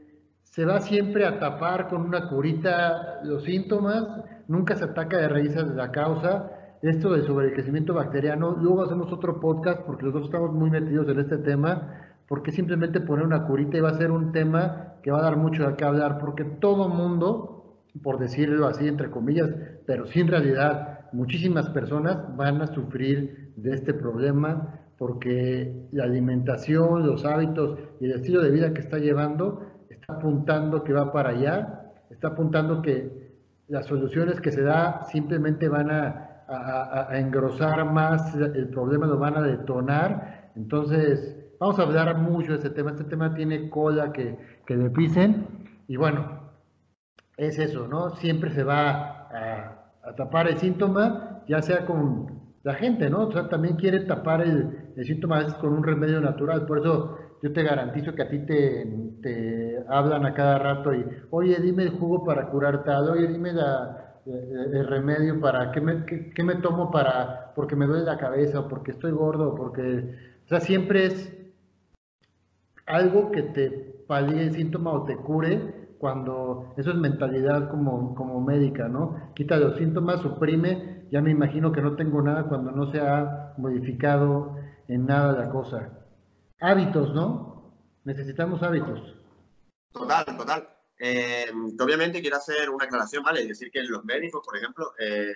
se va siempre a tapar con una curita los síntomas, nunca se ataca de raíces de la causa. Esto del sobrecrecimiento bacteriano, luego hacemos otro podcast porque los dos estamos muy metidos en este tema, porque simplemente poner una curita va a ser un tema que va a dar mucho de qué hablar, porque todo mundo, por decirlo así entre comillas, pero sin realidad, muchísimas personas van a sufrir de este problema porque la alimentación, los hábitos y el estilo de vida que está llevando está apuntando que va para allá, está apuntando que las soluciones que se da simplemente van a, engrosar más el problema, lo van a detonar. Entonces, vamos a hablar mucho de este tema. Este tema tiene cola que, que le pisen. Y bueno, es eso, ¿no? Siempre se va a, tapar el síntoma, ya sea con la gente, ¿no? O sea, también quiere tapar el, el síntoma a con un remedio natural. Por eso yo te garantizo que a ti te, te hablan a cada rato y, oye, dime el jugo para curar tal, oye, dime la, el, remedio para, ¿qué me, qué, me tomo para, porque me duele la cabeza, o porque estoy gordo, porque, o sea, siempre es algo que te palíe el síntoma o te cure cuando eso es mentalidad como, como médica, ¿no? Quita los síntomas, suprime, ya me imagino que no tengo nada cuando no se ha modificado en nada la cosa. Hábitos, ¿no? Necesitamos hábitos. Total, total. Eh, obviamente quiero hacer una aclaración, ¿vale? Es decir, que los médicos, por ejemplo, eh,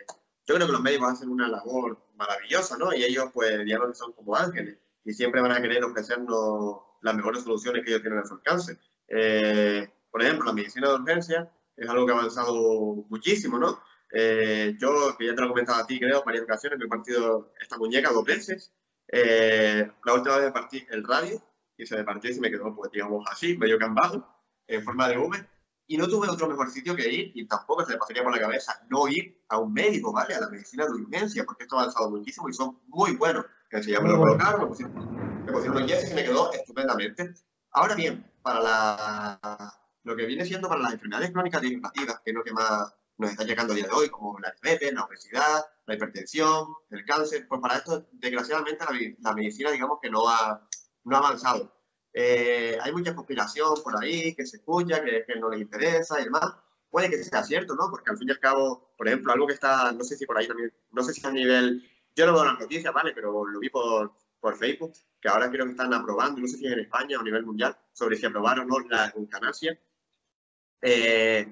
yo creo que los médicos hacen una labor maravillosa, ¿no? Y ellos, pues, digamos que son como ángeles y siempre van a querer ofrecernos las mejores soluciones que ellos tienen a su alcance. Eh, por ejemplo, la medicina de urgencia es algo que ha avanzado muchísimo, ¿no? Eh, yo, que ya te lo he comentado a ti, creo, varias ocasiones, me he partido esta muñeca dos veces. Eh, la última vez me partí el radio y se me partió y se me quedó, pues, digamos, así, medio cambado, en forma de V. Y no tuve otro mejor sitio que ir, y tampoco se me pasaría por la cabeza no ir a un médico, ¿vale? A la medicina de urgencia, porque esto ha avanzado muchísimo y son muy buenos. Que se me lo colocaron, me pusieron, me pusieron y se me quedó estupendamente. Ahora bien, para la lo que viene siendo para las enfermedades crónicas degenerativas, que es lo que más nos está llegando a día de hoy, como la diabetes, la obesidad, la hipertensión, el cáncer, pues para esto, desgraciadamente, la, medicina, digamos que no ha, no ha avanzado. Eh, hay mucha conspiración por ahí que se escucha, que, que no les interesa y demás. Puede que sea cierto, ¿no? Porque al fin y al cabo, por ejemplo, algo que está, no sé si por ahí también, no sé si a nivel, yo no veo las noticias, ¿vale? Pero lo vi por, por Facebook, que ahora creo que están aprobando, no sé si en España o a nivel mundial, sobre si aprobaron o no la eutanasia eh,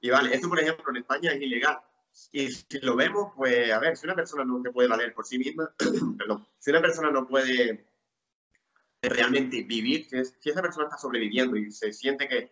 y vale, esto por ejemplo en España es ilegal. Y si lo vemos, pues a ver, si una persona no se puede valer por sí misma, perdón, si una persona no puede realmente vivir, si esa persona está sobreviviendo y se siente que,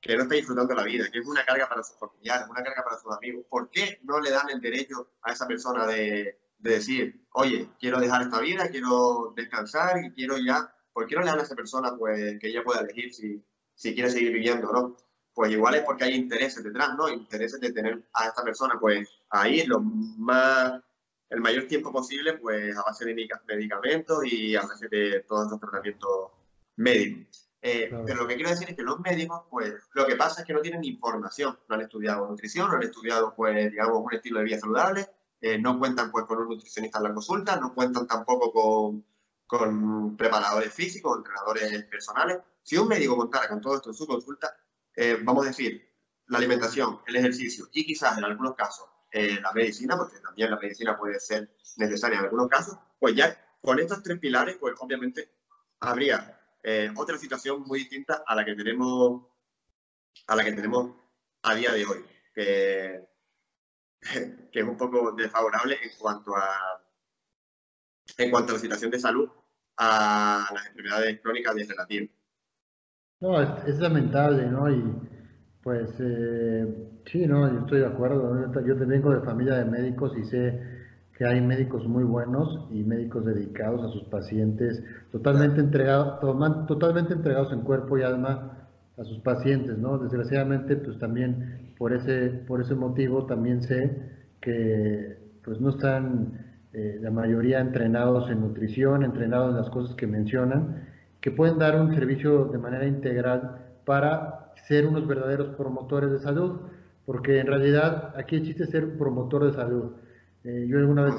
que no está disfrutando la vida, que es una carga para sus familiares, una carga para sus amigos, ¿por qué no le dan el derecho a esa persona de, de decir, oye, quiero dejar esta vida, quiero descansar y quiero ya, ¿por qué no le dan a esa persona pues, que ella pueda elegir si, si quiere seguir viviendo o no? pues igual es porque hay intereses detrás, ¿no? Intereses de tener a esta persona, pues, ahí lo más, el mayor tiempo posible, pues, a base de medicamentos y a base de todos los tratamientos médicos. Eh, pero lo que quiero decir es que los médicos, pues, lo que pasa es que no tienen información, no han estudiado nutrición, no han estudiado, pues, digamos, un estilo de vida saludable, eh, no cuentan, pues, con un nutricionista en la consulta, no cuentan tampoco con, con preparadores físicos, entrenadores personales. Si un médico contara con todo esto en su consulta, eh, vamos a decir, la alimentación, el ejercicio y quizás en algunos casos eh, la medicina, porque también la medicina puede ser necesaria en algunos casos, pues ya con estos tres pilares, pues obviamente habría otra situación muy distinta a la que tenemos a la que tenemos a día de hoy, que, que es un poco desfavorable en cuanto a en cuanto a la situación de salud a las enfermedades crónicas degenerativas. No, es, lamentable, ¿no? Y pues eh, sí, no, yo estoy de acuerdo. Yo te vengo de familia de médicos y sé que hay médicos muy buenos y médicos dedicados a sus pacientes, totalmente entregados, totalmente entregados en cuerpo y alma a sus pacientes, ¿no? Desgraciadamente, pues también por ese, por ese motivo también sé que pues no están eh, la mayoría entrenados en nutrición, entrenados en las cosas que mencionan que pueden dar un servicio de manera integral para ser unos verdaderos promotores de salud, porque en realidad aquí existe ser un promotor de salud. Eh, yo alguna vez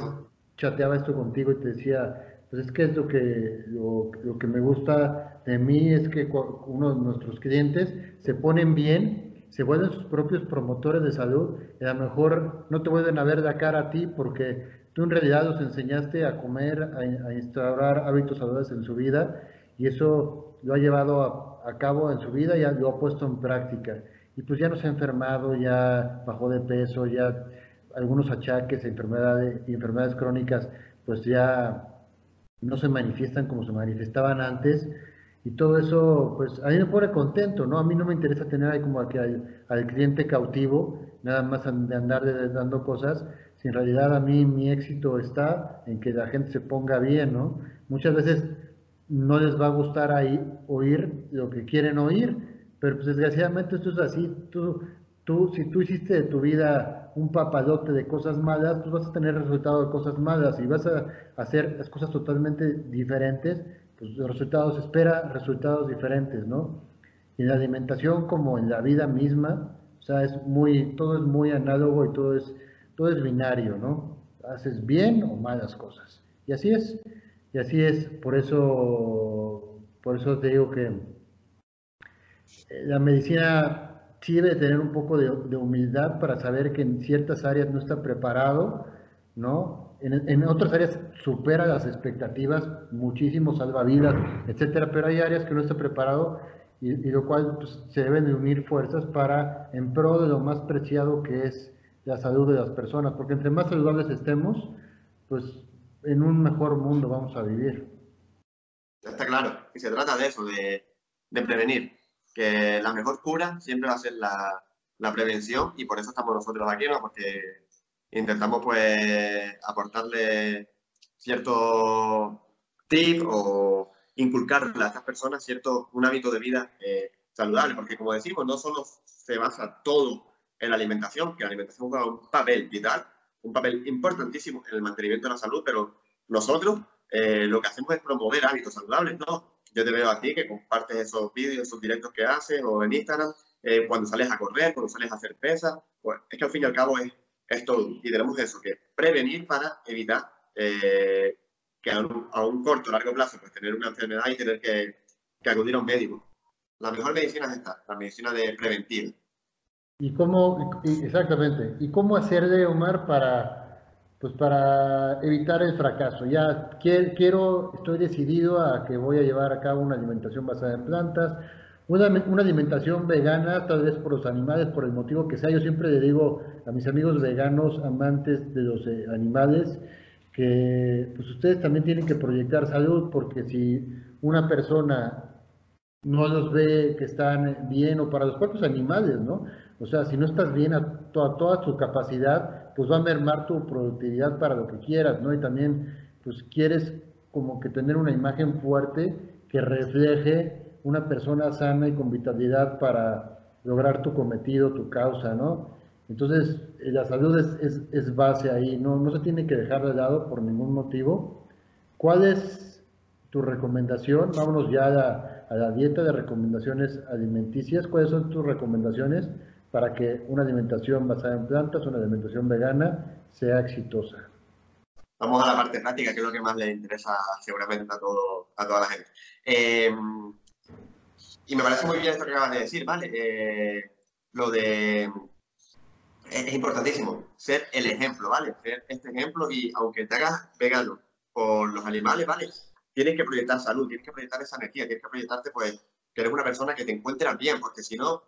chateaba esto contigo y te decía, Pues es que es lo que, lo, que me gusta de mí es que uno de nuestros clientes se ponen bien, se vuelven sus propios promotores de salud y a lo mejor no te vuelven a ver la cara a ti porque tú en realidad los enseñaste a comer, a, instaurar hábitos saludables en su vida y eso lo ha llevado a, cabo en su vida y lo ha puesto en práctica. Y pues ya no se ha enfermado, ya bajó de peso, ya algunos achaques, enfermedades, enfermedades crónicas, pues ya no se manifiestan como se manifestaban antes. Y todo eso, pues a mí me pone contento, ¿no? A mí no me interesa tener ahí como que al, cliente cautivo, nada más de andar dando cosas, si en realidad a mí mi éxito está en que la gente se ponga bien, ¿no? Muchas veces no les va a gustar ahí oír lo que quieren oír, pero pues desgraciadamente esto es así, tú, tú, si tú hiciste de tu vida un papalote de cosas malas, pues vas a tener resultados de cosas malas y vas a hacer las cosas totalmente diferentes, pues los resultados, espera resultados diferentes, ¿no? en la alimentación como en la vida misma, o sea, es muy, todo es muy análogo y todo es, todo es binario, ¿no? Haces bien o malas cosas. Y así es, y así es, por eso, por eso te digo que la medicina sí debe tener un poco de, humildad para saber que en ciertas áreas no está preparado, ¿no? En, otras áreas supera las expectativas, muchísimo salva vidas, etcétera, pero hay áreas que no está preparado y, lo cual pues, se deben de unir fuerzas para en pro de lo más preciado que es la salud de las personas, porque entre más saludables estemos, pues en un mejor mundo vamos a vivir. Está claro, y se trata de eso, de prevenir que la mejor cura siempre va a ser la, la prevención y por eso estamos nosotros aquí, ¿no? Porque intentamos pues aportarle ciertos tips o inculcarle a estas personas cierto un hábito de vida eh, saludable, porque como decimos, no solo se basa todo en la alimentación, que la alimentación juega un papel vital, un papel importantísimo en el mantenimiento de la salud, pero nosotros eh, lo que hacemos es promover hábitos saludables, ¿no? Yo te veo a ti que compartes esos vídeos, esos directos que haces o en Instagram, eh, cuando sales a correr, cuando sales a hacer pesas, pues es que al fin y al cabo es, es todo. Y tenemos eso, que prevenir para evitar eh, que a un, a corto o largo plazo pues tener una enfermedad y tener que, acudir a un médico. La mejor medicina es esta, la medicina de preventiva. ¿Y cómo, exactamente, y cómo hacerle, Omar, para pues para evitar el fracaso. Ya quiero, estoy decidido a que voy a llevar a cabo una alimentación basada en plantas, una, alimentación vegana, tal vez por los animales, por el motivo que sea. Yo siempre le digo a mis amigos veganos, amantes de los eh, animales, que pues ustedes también tienen que proyectar salud, porque si una persona no los ve que están bien, o para los propios animales, ¿no? O sea, si no estás bien a, toda, toda tu capacidad, pues va a mermar tu productividad para lo que quieras, ¿no? Y también, pues quieres como que tener una imagen fuerte que refleje una persona sana y con vitalidad para lograr tu cometido, tu causa, ¿no? Entonces, eh, la salud es, es, base ahí, ¿no? no se tiene que dejar de lado por ningún motivo. ¿Cuál es tu recomendación? Vámonos ya a la, a la dieta de recomendaciones alimenticias. ¿Cuáles son tus recomendaciones para que una alimentación basada en plantas, una alimentación vegana, sea exitosa. Vamos a la parte práctica, que es lo que más le interesa seguramente a, todo, a toda la gente. Eh, y me parece muy bien esto que acabas de decir, ¿vale? Eh, lo de... Es, importantísimo ser el ejemplo, ¿vale? Ser este ejemplo y aunque te hagas vegano por los animales, ¿vale? Tienes que proyectar salud, tienes que proyectar esa energía, tienes que proyectarte, pues, que eres una persona que te encuentra bien, porque si no,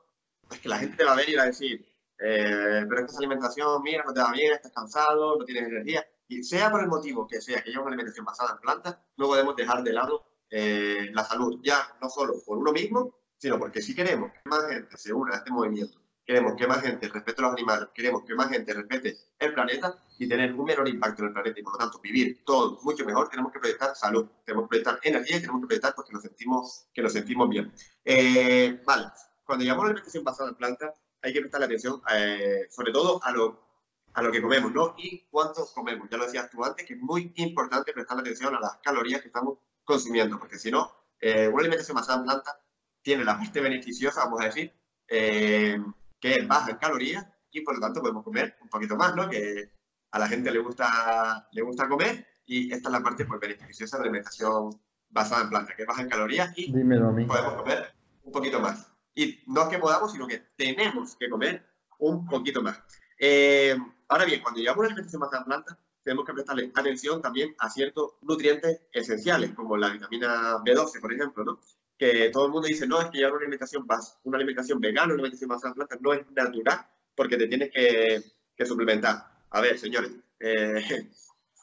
es que la gente va a va a decir, eh, pero esta alimentación, mira, no te va bien, estás cansado, no tienes energía. Y sea por el motivo que sea, que haya una alimentación basada en plantas, no podemos dejar de lado eh, la salud, ya no solo por uno mismo, sino porque si queremos que más gente se una a este movimiento, queremos que más gente respete a los animales, queremos que más gente respete el planeta y tener un menor impacto en el planeta y por lo tanto vivir todo mucho mejor, tenemos que proyectar salud, tenemos que proyectar energía y tenemos que proyectar porque nos sentimos, que nos sentimos bien. Eh, vale, cuando llamamos a la alimentación basada en plantas, hay que prestarle atención, eh, sobre todo a lo, a lo que comemos, ¿no? Y cuánto comemos. Ya lo decías tú antes, que es muy importante prestar atención a las calorías que estamos consumiendo, porque si no, eh, una alimentación basada en plantas tiene la parte beneficiosa, vamos a decir, eh, que es baja en calorías y por lo tanto podemos comer un poquito más, ¿no? Que a la gente le gusta, le gusta comer y esta es la parte pues, beneficiosa de la alimentación basada en plantas, que baja en calorías y podemos comer un poquito más. Y no es que podamos, sino que tenemos que comer un poquito más. Eh, ahora bien, cuando llevamos una alimentación en plantas, tenemos que prestarle atención también a ciertos nutrientes esenciales, como la vitamina B12, por ejemplo, ¿no? Que todo el mundo dice, no, es que llevar una alimentación, bas- una alimentación vegana, una alimentación basada en plantas, no es natural, porque te tienes que, que suplementar. A ver, señores, eh,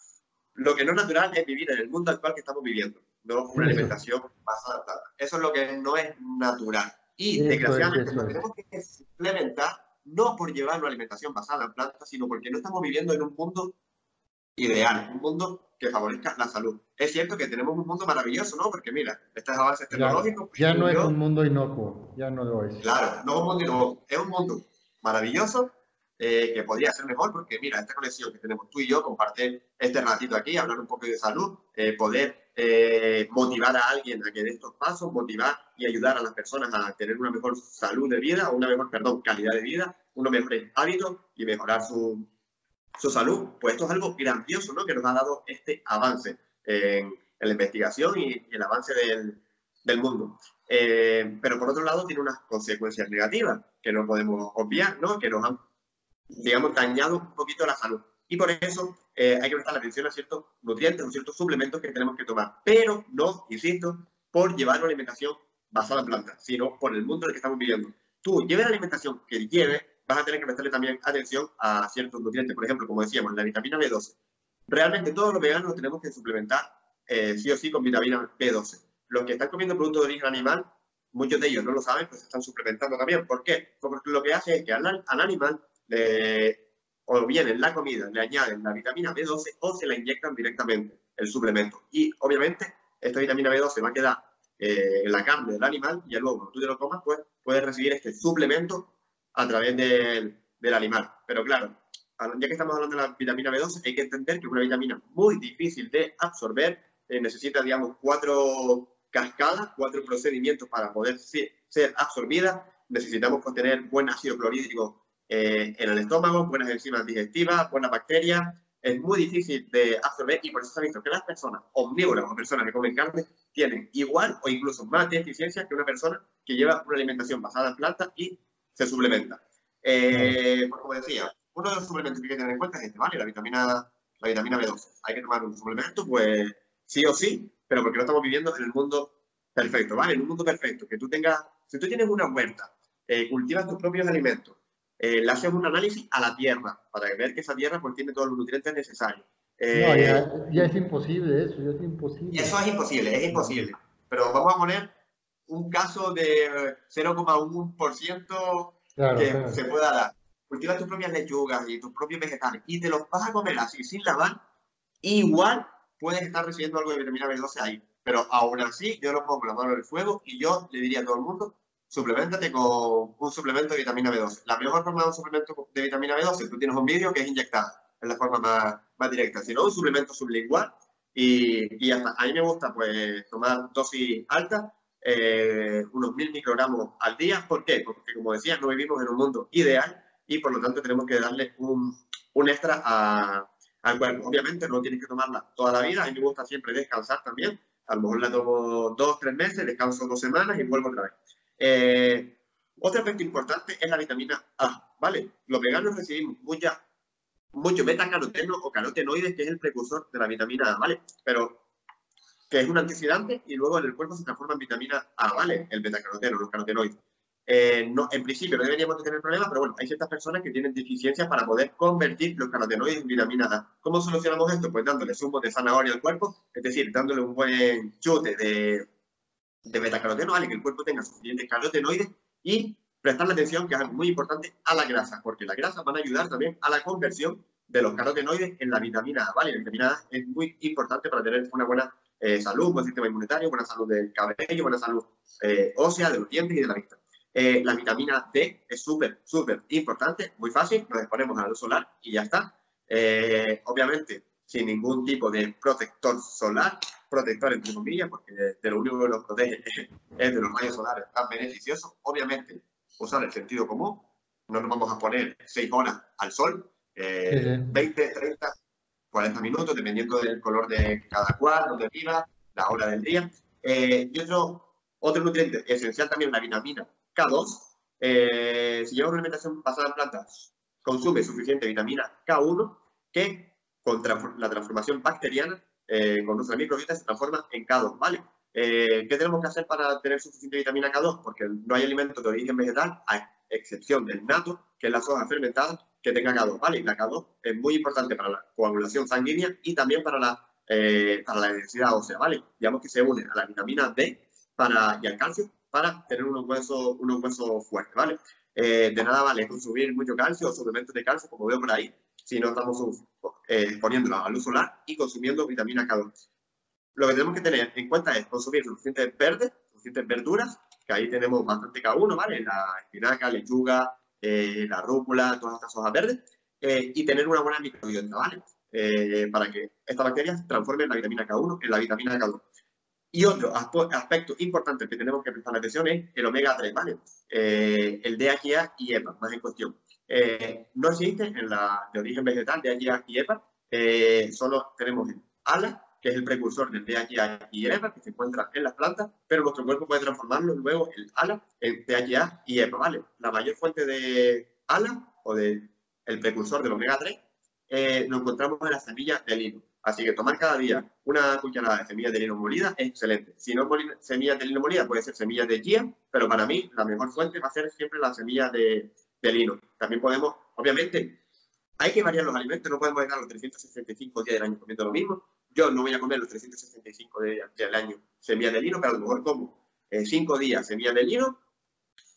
lo que no es natural es vivir en el mundo actual que estamos viviendo, no una alimentación basada en plantas. Eso es lo que no es natural. Y Eso desgraciadamente lo es. tenemos que suplementar no por llevar una alimentación basada en plantas, sino porque no estamos viviendo en un mundo ideal, un mundo que favorezca la salud. Es cierto que tenemos un mundo maravilloso, ¿no? Porque mira, estos avances tecnológicos... pues, ya no es un mundo inocuo, ya no lo es. Claro, no es un mundo innovador, es un mundo maravilloso eh, que podría ser mejor porque mira, esta conexión que tenemos tú y yo, compartir este ratito aquí, hablar un poco de salud, eh, poder eh, motivar a alguien a que dé estos pasos, motivar y ayudar a las personas a tener una mejor salud de vida, una mejor, perdón, calidad de vida, unos mejores hábitos y mejorar su, su salud, pues esto es algo grandioso, ¿no? Que nos ha dado este avance en, en la investigación y, el avance del, del mundo. Eh, pero por otro lado tiene unas consecuencias negativas que no podemos obviar, ¿no? Que nos han, dañado un poquito la salud. Y por eso eh, hay que prestar atención a ciertos nutrientes o ciertos suplementos que tenemos que tomar. Pero no, insisto, por llevar una alimentación basada en plantas, sino por el mundo en el que estamos viviendo. Tú lleves la alimentación que lleves, vas a tener que prestarle también atención a ciertos nutrientes. Por ejemplo, como decíamos, la vitamina B12. Realmente todos los veganos los tenemos que suplementar eh, sí o sí con vitamina B12. Los que están comiendo productos de origen animal, muchos de ellos no lo saben, pues se están suplementando también. ¿Por qué? Porque lo que hace es que al, al animal le, o bien en la comida le añaden la vitamina B12 o se la inyectan directamente el suplemento. Y obviamente esta vitamina B12 va a quedar eh, en la carne del animal y luego cuando tú te lo comas, pues puedes recibir este suplemento a través del, del animal. Pero claro, ya que estamos hablando de la vitamina B12, hay que entender que es una vitamina muy difícil de absorber, eh, necesita, digamos, cuatro cascadas, cuatro procedimientos para poder se- ser absorbida. Necesitamos pues, tener buen ácido clorhídrico eh, en el estómago, buenas enzimas digestivas, buenas bacterias. Es muy difícil de absorber y por eso se ha visto que las personas omnívoras o personas que comen carne tienen igual o incluso más deficiencias que una persona que lleva una alimentación basada en plantas y se suplementa. Eh, pues como decía, uno de los suplementos que hay que tener en cuenta es este, ¿vale? La vitamina, la vitamina B12. Hay que tomar un suplemento, pues sí o sí, pero porque no estamos viviendo en el mundo perfecto, ¿vale? En un mundo perfecto, que tú tengas, si tú tienes una huerta, eh, cultivas tus propios alimentos, eh, le haces un análisis a la tierra para ver que esa tierra pues tiene todos los nutrientes necesarios. Eh, No, ya, ya es imposible eso, ya es imposible. y eso es imposible, es imposible. Pero vamos a poner un caso de 0,1% Claro, que claro. se pueda dar. Cultivas tus propias lechugas y tus propios vegetales y te los vas a comer así sin lavar, igual puedes estar recibiendo algo de vitamina B12 ahí. Pero aún así, yo lo pongo la mano en el fuego y yo le diría a todo el mundo, suplementate con un suplemento de vitamina B12. La mejor forma de un suplemento de vitamina B12, tú tienes un vídeo que es inyectada, es la forma más, más directa. Si no, un suplemento sublingual y, y ya está. A mí me gusta pues tomar dosis altas, eh, unos mil microgramos al día. ¿Por qué? Porque como decía, no vivimos en un mundo ideal y por lo tanto tenemos que darle un, un extra a, al cuerpo. Obviamente no tienes que tomarla toda la vida. A mí me gusta siempre descansar también. A lo mejor la tomo dos, tres meses, descanso dos semanas y vuelvo otra vez. Eh, otro aspecto importante es la vitamina A, ¿vale? Los veganos recibimos mucha, mucho beta-caroteno o carotenoides, que es el precursor de la vitamina A, ¿vale? Pero que es un antioxidante y luego en el cuerpo se transforma en vitamina A, ¿vale? El beta-caroteno, los carotenoides. Eh, no, en principio no deberíamos de tener problemas, pero bueno, hay ciertas personas que tienen deficiencias para poder convertir los carotenoides en vitamina A. ¿Cómo solucionamos esto? Pues dándole zumo de zanahoria al cuerpo, es decir, dándole un buen chute de, de betacaroteno, ¿vale? Que el cuerpo tenga suficientes carotenoides y prestarle atención, que es algo muy importante, a la grasa, porque las grasas van a ayudar también a la conversión de los carotenoides en la vitamina A, ¿vale? La vitamina A es muy importante para tener una buena eh, salud, buen sistema inmunitario, buena salud del cabello, buena salud eh, ósea, de los dientes y de la vista. Eh, la vitamina D es súper, súper importante, muy fácil, nos exponemos a la luz solar y ya está. Eh, obviamente, sin ningún tipo de protector solar, protector entre comillas, porque de, lo único que nos protege es de los rayos solares tan beneficiosos. Obviamente, usar el sentido común, no nos vamos a poner 6 horas al sol, eh, Sí, sí. 20, 30, 40 minutos, dependiendo del color de cada cual, donde viva, la hora del día. Eh, y otro, otro nutriente esencial también, la vitamina K2. Eh, si lleva una alimentación basada en plantas, consume suficiente vitamina K1 que contra la transformación bacteriana eh, con nuestra microbiota se transforma en K2, ¿vale? Eh, ¿Qué tenemos que hacer para tener suficiente vitamina K2? Porque no hay alimento de origen vegetal, a excepción del nato, que es la soja fermentada, que tenga K2, ¿vale? Y la K2 es muy importante para la coagulación sanguínea y también para la, eh, para la densidad ósea, ¿vale? Digamos que se une a la vitamina D para, y al calcio para tener unos huesos, unos huesos fuertes, ¿vale? de nada vale consumir mucho calcio o suplementos de calcio, como veo por ahí, si no estamos eh, poniéndola a luz solar y consumiendo vitamina K2. Lo que tenemos que tener en cuenta es consumir suficientes verdes, suficientes verduras, que ahí tenemos bastante K1, ¿vale? La espinaca, lechuga, eh, la rúcula, todas estas hojas verdes, eh, y tener una buena microbiota, ¿vale? Eh, para que estas bacterias transformen la vitamina K1 en la vitamina K2. Y otro aspecto importante que tenemos que prestar atención es el omega 3, ¿vale? el DHA y EPA, más en cuestión. Eh, no existe en la de origen vegetal DHA y EPA, eh, solo tenemos el ALA, que es el precursor del DHA y EPA, que se encuentra en las plantas, pero nuestro cuerpo puede transformarlo luego el ALA en DHA y EPA, ¿vale? La mayor fuente de ALA o de precursor del omega 3 eh, lo encontramos en las semillas de lino. Así que tomar cada día una cucharada de semillas de lino molida es excelente. Si no semillas de lino molida, puede ser semillas de chía, pero para mí la mejor fuente va a ser siempre las semillas de, de lino. También podemos, obviamente, hay que variar los alimentos, no podemos dejar los 365 días del año comiendo lo mismo. Yo no voy a comer los 365 días del año semillas de lino, pero a lo mejor como 5 eh, días semillas de lino,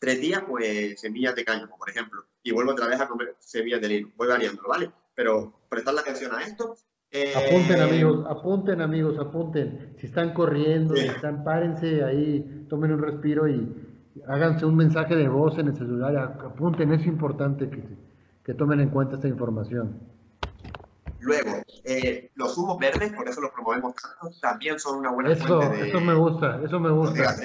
3 días pues semillas de cáñamo, por ejemplo, y vuelvo otra vez a comer semillas de lino. Voy variándolo, ¿vale? Pero prestar la atención a esto. Eh, apunten amigos, apunten amigos, apunten. Si están corriendo, si están, párense ahí, tomen un respiro y háganse un mensaje de voz en el celular, apunten, es importante que, que tomen en cuenta esta información. Luego, eh, los zumos verdes, por eso los promovemos tanto, también son una buena eso, fuente de... Eso me gusta, eso me gusta.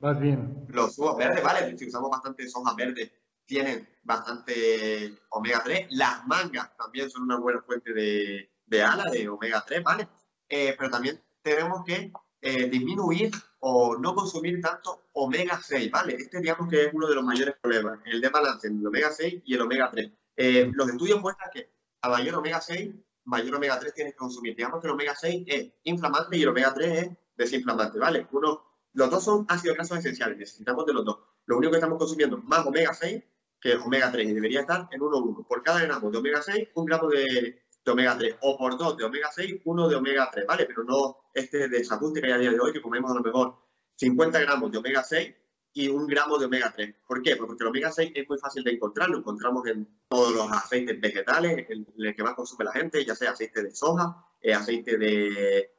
Más bien. Los zumos verdes, vale, si usamos bastante soja verde, tienen bastante omega 3. Las mangas también son una buena fuente de, de ala, de omega 3, ¿vale? Eh, pero también tenemos que eh, disminuir o no consumir tanto omega 6, ¿vale? Este digamos que es uno de los mayores problemas, el de balance entre el omega 6 y el omega 3. Eh, los estudios muestran que a mayor omega 6, mayor omega 3 tienes que consumir. Digamos que el omega 6 es inflamante y el omega 3 es desinflamante, ¿vale? Uno, los dos son ácidos grasos esenciales, necesitamos de los dos. Lo único que estamos consumiendo más omega 6 que omega 3 y debería estar en 1,1. Por cada gramo de omega 6, un gramo de, de omega 3 o por 2 de omega 6, uno de omega 3, ¿vale? Pero no este desajuste que hay a día de hoy, que comemos a lo mejor 50 gramos de omega 6 y un gramo de omega 3. ¿Por qué? Porque el omega 6 es muy fácil de encontrar, lo encontramos en todos los aceites vegetales, el, el que más consume la gente, ya sea aceite de soja, eh, aceite de,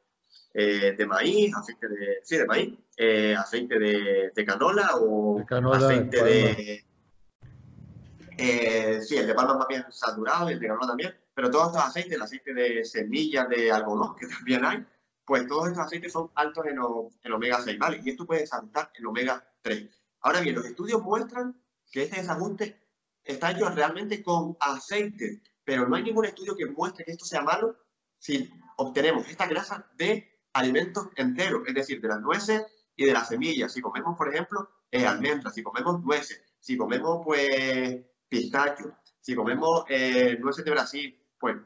eh, de maíz, aceite de, sí, de maíz, eh, aceite de, de, canola o aceite de... Eh, sí, el de palma más bien saturado, el de canola también, pero todos estos aceites, el aceite de semillas de algodón, que también hay, pues todos estos aceites son altos en, en omega 6, ¿vale? Y esto puede desajuste en omega 3. Ahora bien, los estudios muestran que este desajuste está hecho realmente con aceite, pero no hay ningún estudio que muestre que esto sea malo si obtenemos esta grasa de alimentos enteros, es decir, de las nueces y de las semillas. Si comemos, por ejemplo, eh, almendras, si comemos nueces, si comemos, pues, pistachos, si comemos eh, nueces de Brasil, pues,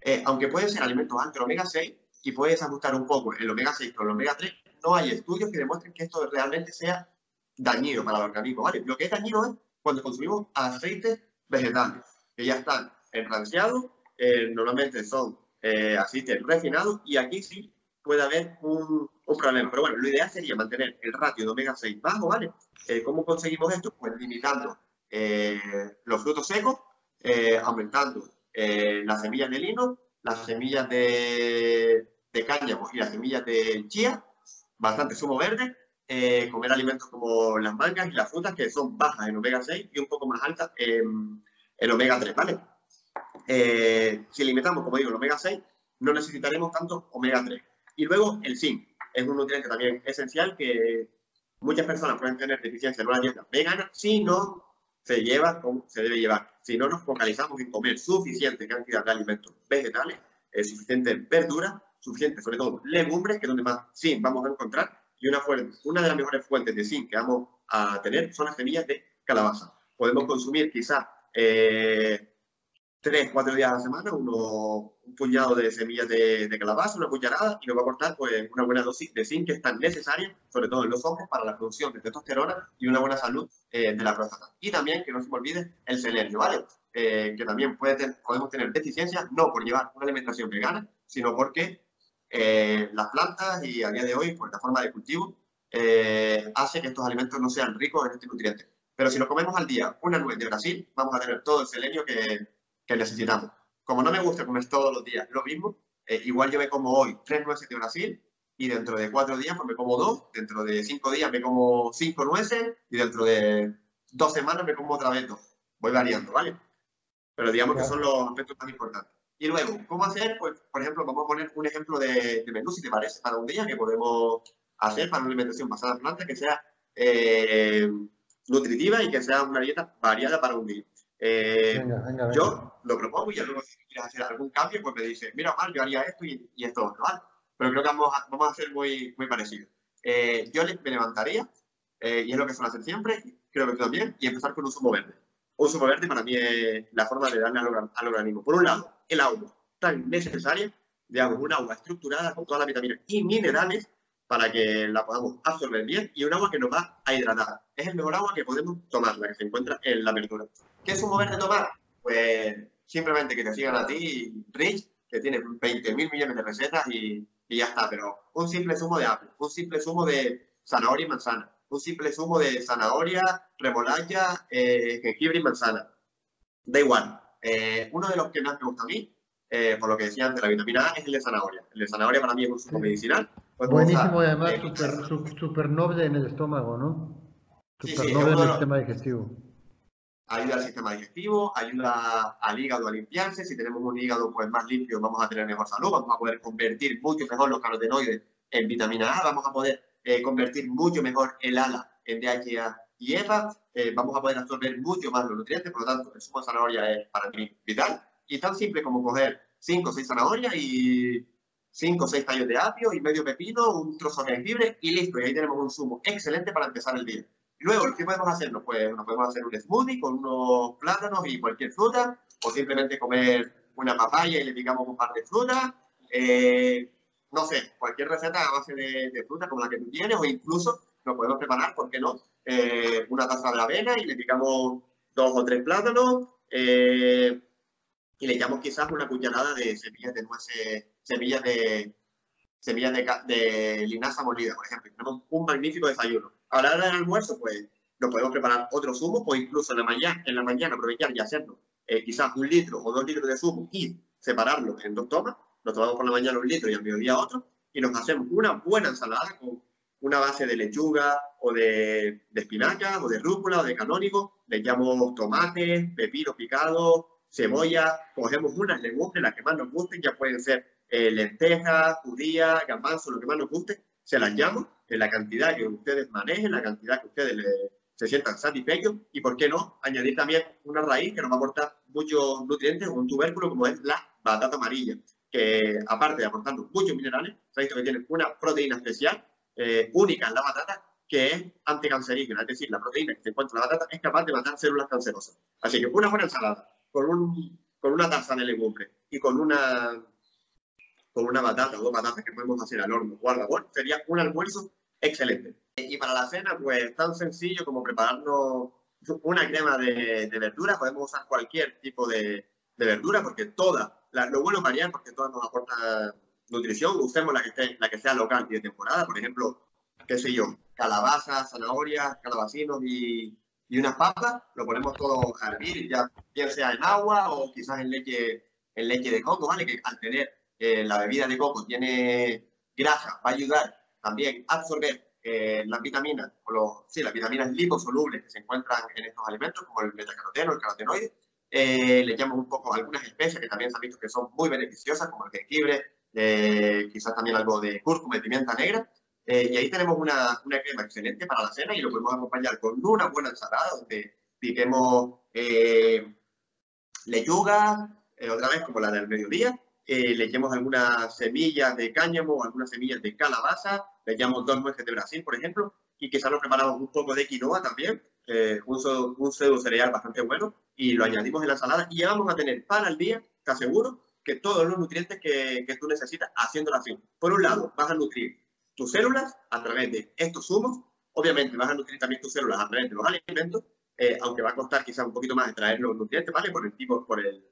eh, aunque pueden ser alimentos altos omega 6 y puedes ajustar un poco el omega 6 con el omega 3, no hay estudios que demuestren que esto realmente sea dañino para el organismo, ¿vale? Lo que es dañino es cuando consumimos aceites vegetales, que ya están enranciados, eh, normalmente son eh, aceites refinados, y aquí sí puede haber un, un, problema. Pero bueno, lo ideal sería mantener el ratio de omega 6 bajo, ¿vale? ¿Cómo conseguimos esto? Pues limitando los frutos secos, aumentando eh, las semillas de lino, las semillas de, de cáñamo y las semillas de chía, bastante zumo verde, eh, comer alimentos como las mangas y las frutas que son bajas en omega 6 y un poco más altas en, en omega 3, ¿vale? Eh, si limitamos, como digo, el omega 6, no necesitaremos tanto omega 3. Y luego el zinc, es un nutriente también esencial que muchas personas pueden tener deficiencia en una dieta vegana si no se lleva como se debe llevar. Si no nos focalizamos en comer suficiente cantidad de alimentos vegetales, eh, suficiente verdura, suficiente sobre todo legumbres, que es donde más zinc vamos a encontrar, y una, una de las mejores fuentes de zinc que vamos a tener son las semillas de calabaza. Podemos consumir quizás eh, tres, cuatro días a la semana uno, un puñado de semillas de, calabaza, una cucharada, y nos va a aportar pues, una buena dosis de zinc que es tan necesaria, sobre todo en los hombres, para la producción de testosterona y una buena salud eh, de la próstata. Y también, que no se me olvide, el selenio, ¿vale? Eh, que también puede podemos tener deficiencias, no por llevar una alimentación vegana, sino porque eh, las plantas y a día de hoy, por la forma de cultivo, hace que estos alimentos no sean ricos en este nutriente. Pero si nos comemos al día una nuez de Brasil, vamos a tener todo el selenio que, que necesitamos. Como no me gusta comer todos los días lo mismo, eh, igual yo me como hoy tres nueces de Brasil y dentro de cuatro días pues me como dos, dentro de cinco días me como cinco nueces y dentro de dos semanas me como otra vez dos. Voy variando, ¿vale? Pero digamos que son los aspectos más importantes. Y luego, ¿cómo hacer? Pues, por ejemplo, vamos a poner un ejemplo de, menú, si te parece, para un día que podemos hacer para una alimentación basada en plantas que sea eh, nutritiva y que sea una dieta variada para un día. Eh, yo lo propongo y luego si quieres hacer algún cambio, pues me dices, mira, Omar, yo haría esto y, esto otro, ¿vale? Pero creo que vamos a, vamos a hacer muy, muy parecido. Eh, yo me levantaría, eh, y es lo que suelo hacer siempre, creo que tú también, y empezar con un zumo verde. Un zumo verde para mí es la forma de darle al, organismo. Por un lado, el agua tan necesaria, digamos, un agua estructurada con todas las vitaminas y minerales para que la podamos absorber bien y un agua que nos va a hidratar. Es el mejor agua que podemos tomar, la que se encuentra en la apertura. ¿Qué es un mover de tomar? Pues simplemente que te sigan a ti, Rich, que tiene 20 mil millones de recetas y, ya está. Pero un simple zumo de apio, un simple zumo de zanahoria y manzana, un simple zumo de zanahoria, remolacha, eh, jengibre y manzana. Da igual. Eh, uno de los que más me gusta a mí, eh, por lo que decían de la vitamina A, es el de zanahoria. El de zanahoria para mí es un zumo medicinal. Pues Buenísimo y además súper noble en el estómago, ¿no? Súper noble en el sistema digestivo ayuda al sistema digestivo, ayuda al hígado a limpiarse. Si tenemos un hígado pues, más limpio, vamos a tener mejor salud, vamos a poder convertir mucho mejor los carotenoides en vitamina A, vamos a poder eh, convertir mucho mejor el ALA en DHA y EPA, eh, vamos a poder absorber mucho más los nutrientes, por lo tanto, el zumo de zanahoria es para mí vital. Y tan simple como coger 5 o 6 zanahorias y 5 o 6 tallos de apio y medio pepino, un trozo de jengibre y listo. Y ahí tenemos un zumo excelente para empezar el día. Luego, ¿qué podemos hacer? Pues, nos podemos hacer un smoothie con unos plátanos y cualquier fruta, o simplemente comer una papaya y le picamos un par de frutas. Eh, no sé, cualquier receta a base de, fruta como la que tú tienes, o incluso nos podemos preparar, ¿por qué no? Eh, una taza de avena y le picamos dos o tres plátanos eh, y le echamos quizás una cucharada de semillas de nueces, semillas de semillas de, de linaza molida, por ejemplo. Tenemos un magnífico desayuno a la hora del almuerzo, pues nos podemos preparar otro zumo o incluso en la mañana, en la mañana aprovechar y hacerlo eh, quizás un litro o dos litros de zumo y separarlo en dos tomas. Nos tomamos por la mañana un litro y al mediodía otro y nos hacemos una buena ensalada con una base de lechuga o de, de espinaca o de rúcula o de canónigo. Le echamos tomates, pepino picado, cebolla, cogemos unas legumbres, las que más nos gusten, ya pueden ser eh, lentejas, judías, garbanzos, lo que más nos guste, se las llamo en la cantidad que ustedes manejen, la cantidad que ustedes se sientan satisfechos y, ¿por qué no?, añadir también una raíz que nos va a aportar muchos nutrientes, un tubérculo como es la batata amarilla, que aparte de aportarnos muchos minerales, se ha visto que tiene una proteína especial, eh, única en la batata, que es anticancerígena, es decir, la proteína que se encuentra en la batata es capaz de matar células cancerosas. Así que una buena ensalada con, un, con una taza de legumbre y con una con una batata o dos batatas que podemos hacer al horno. O al vapor, sería un almuerzo excelente. Y para la cena, pues tan sencillo como prepararnos una crema de, de verdura, podemos usar cualquier tipo de, de verdura, porque todas, lo bueno es variar porque todas nos aportan nutrición, usemos la que, esté, la que sea local y de temporada, por ejemplo, qué sé yo, calabaza, zanahorias, calabacinos y, y unas papas, lo ponemos todo a hervir, ya bien sea en agua o quizás en leche, en leche de coco, ¿vale? Que al tener la bebida de coco tiene grasa, va a ayudar también a absorber eh, las vitaminas, o los, sí, las vitaminas liposolubles que se encuentran en estos alimentos, como el betacaroteno, el carotenoide. Eh, le echamos un poco algunas especies que también se han visto que son muy beneficiosas, como el jengibre, eh, quizás también algo de cúrcuma y pimienta negra. y ahí tenemos una, una, crema excelente para la cena y lo podemos acompañar con una buena ensalada donde piquemos lechuga, otra vez como la del mediodía, eh, le echemos algunas semillas de cáñamo algunas semillas de calabaza, le echamos dos nueces de Brasil, por ejemplo, y quizás lo preparamos un poco de quinoa también, eh, un, un pseudo cereal bastante bueno, y lo añadimos en la ensalada y ya vamos a tener para el día, te aseguro, que todos los nutrientes que, que tú necesitas haciéndolo así. Por un lado, vas a nutrir tus células a través de estos zumos, obviamente vas a nutrir también tus células a través de los alimentos, eh, aunque va a costar quizás un poquito más extraer los nutrientes, ¿vale? Por el tipo, por el,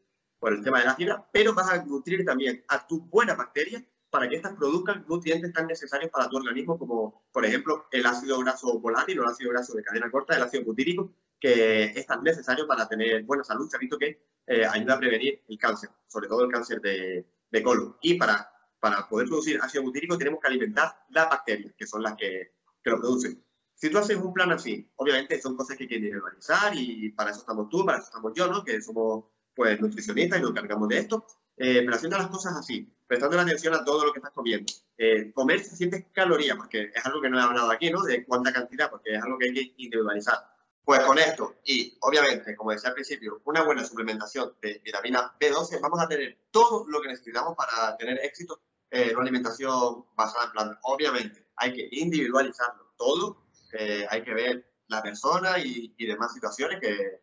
por el tema de la fibra, pero vas a nutrir también a tus buenas bacterias para que éstas produzcan nutrientes tan necesarios para tu organismo como, por ejemplo, el ácido graso volátil o el ácido graso de cadena corta, el ácido butírico, que es tan necesario para tener buena salud. Se ha visto que eh, ayuda a prevenir el cáncer, sobre todo el cáncer de, de colon. Y para, para poder producir ácido butírico tenemos que alimentar las bacterias, que son las que, que lo producen. Si tú haces un plan así, obviamente son cosas que hay que individualizar y para eso estamos tú, para eso estamos yo, ¿no? Que somos pues nutricionistas y nos encargamos de esto. Eh, pero haciendo las cosas así, prestando atención a todo lo que estás comiendo. Eh, comer si sientes calorías, porque es algo que no he hablado aquí, ¿no? De cuánta cantidad, porque es algo que hay que individualizar. Pues con esto y obviamente, como decía al principio, una buena suplementación de vitamina B12, vamos a tener todo lo que necesitamos para tener éxito en una alimentación basada en plantas. Obviamente, hay que individualizarlo todo, eh, hay que ver la persona y, y, demás situaciones que,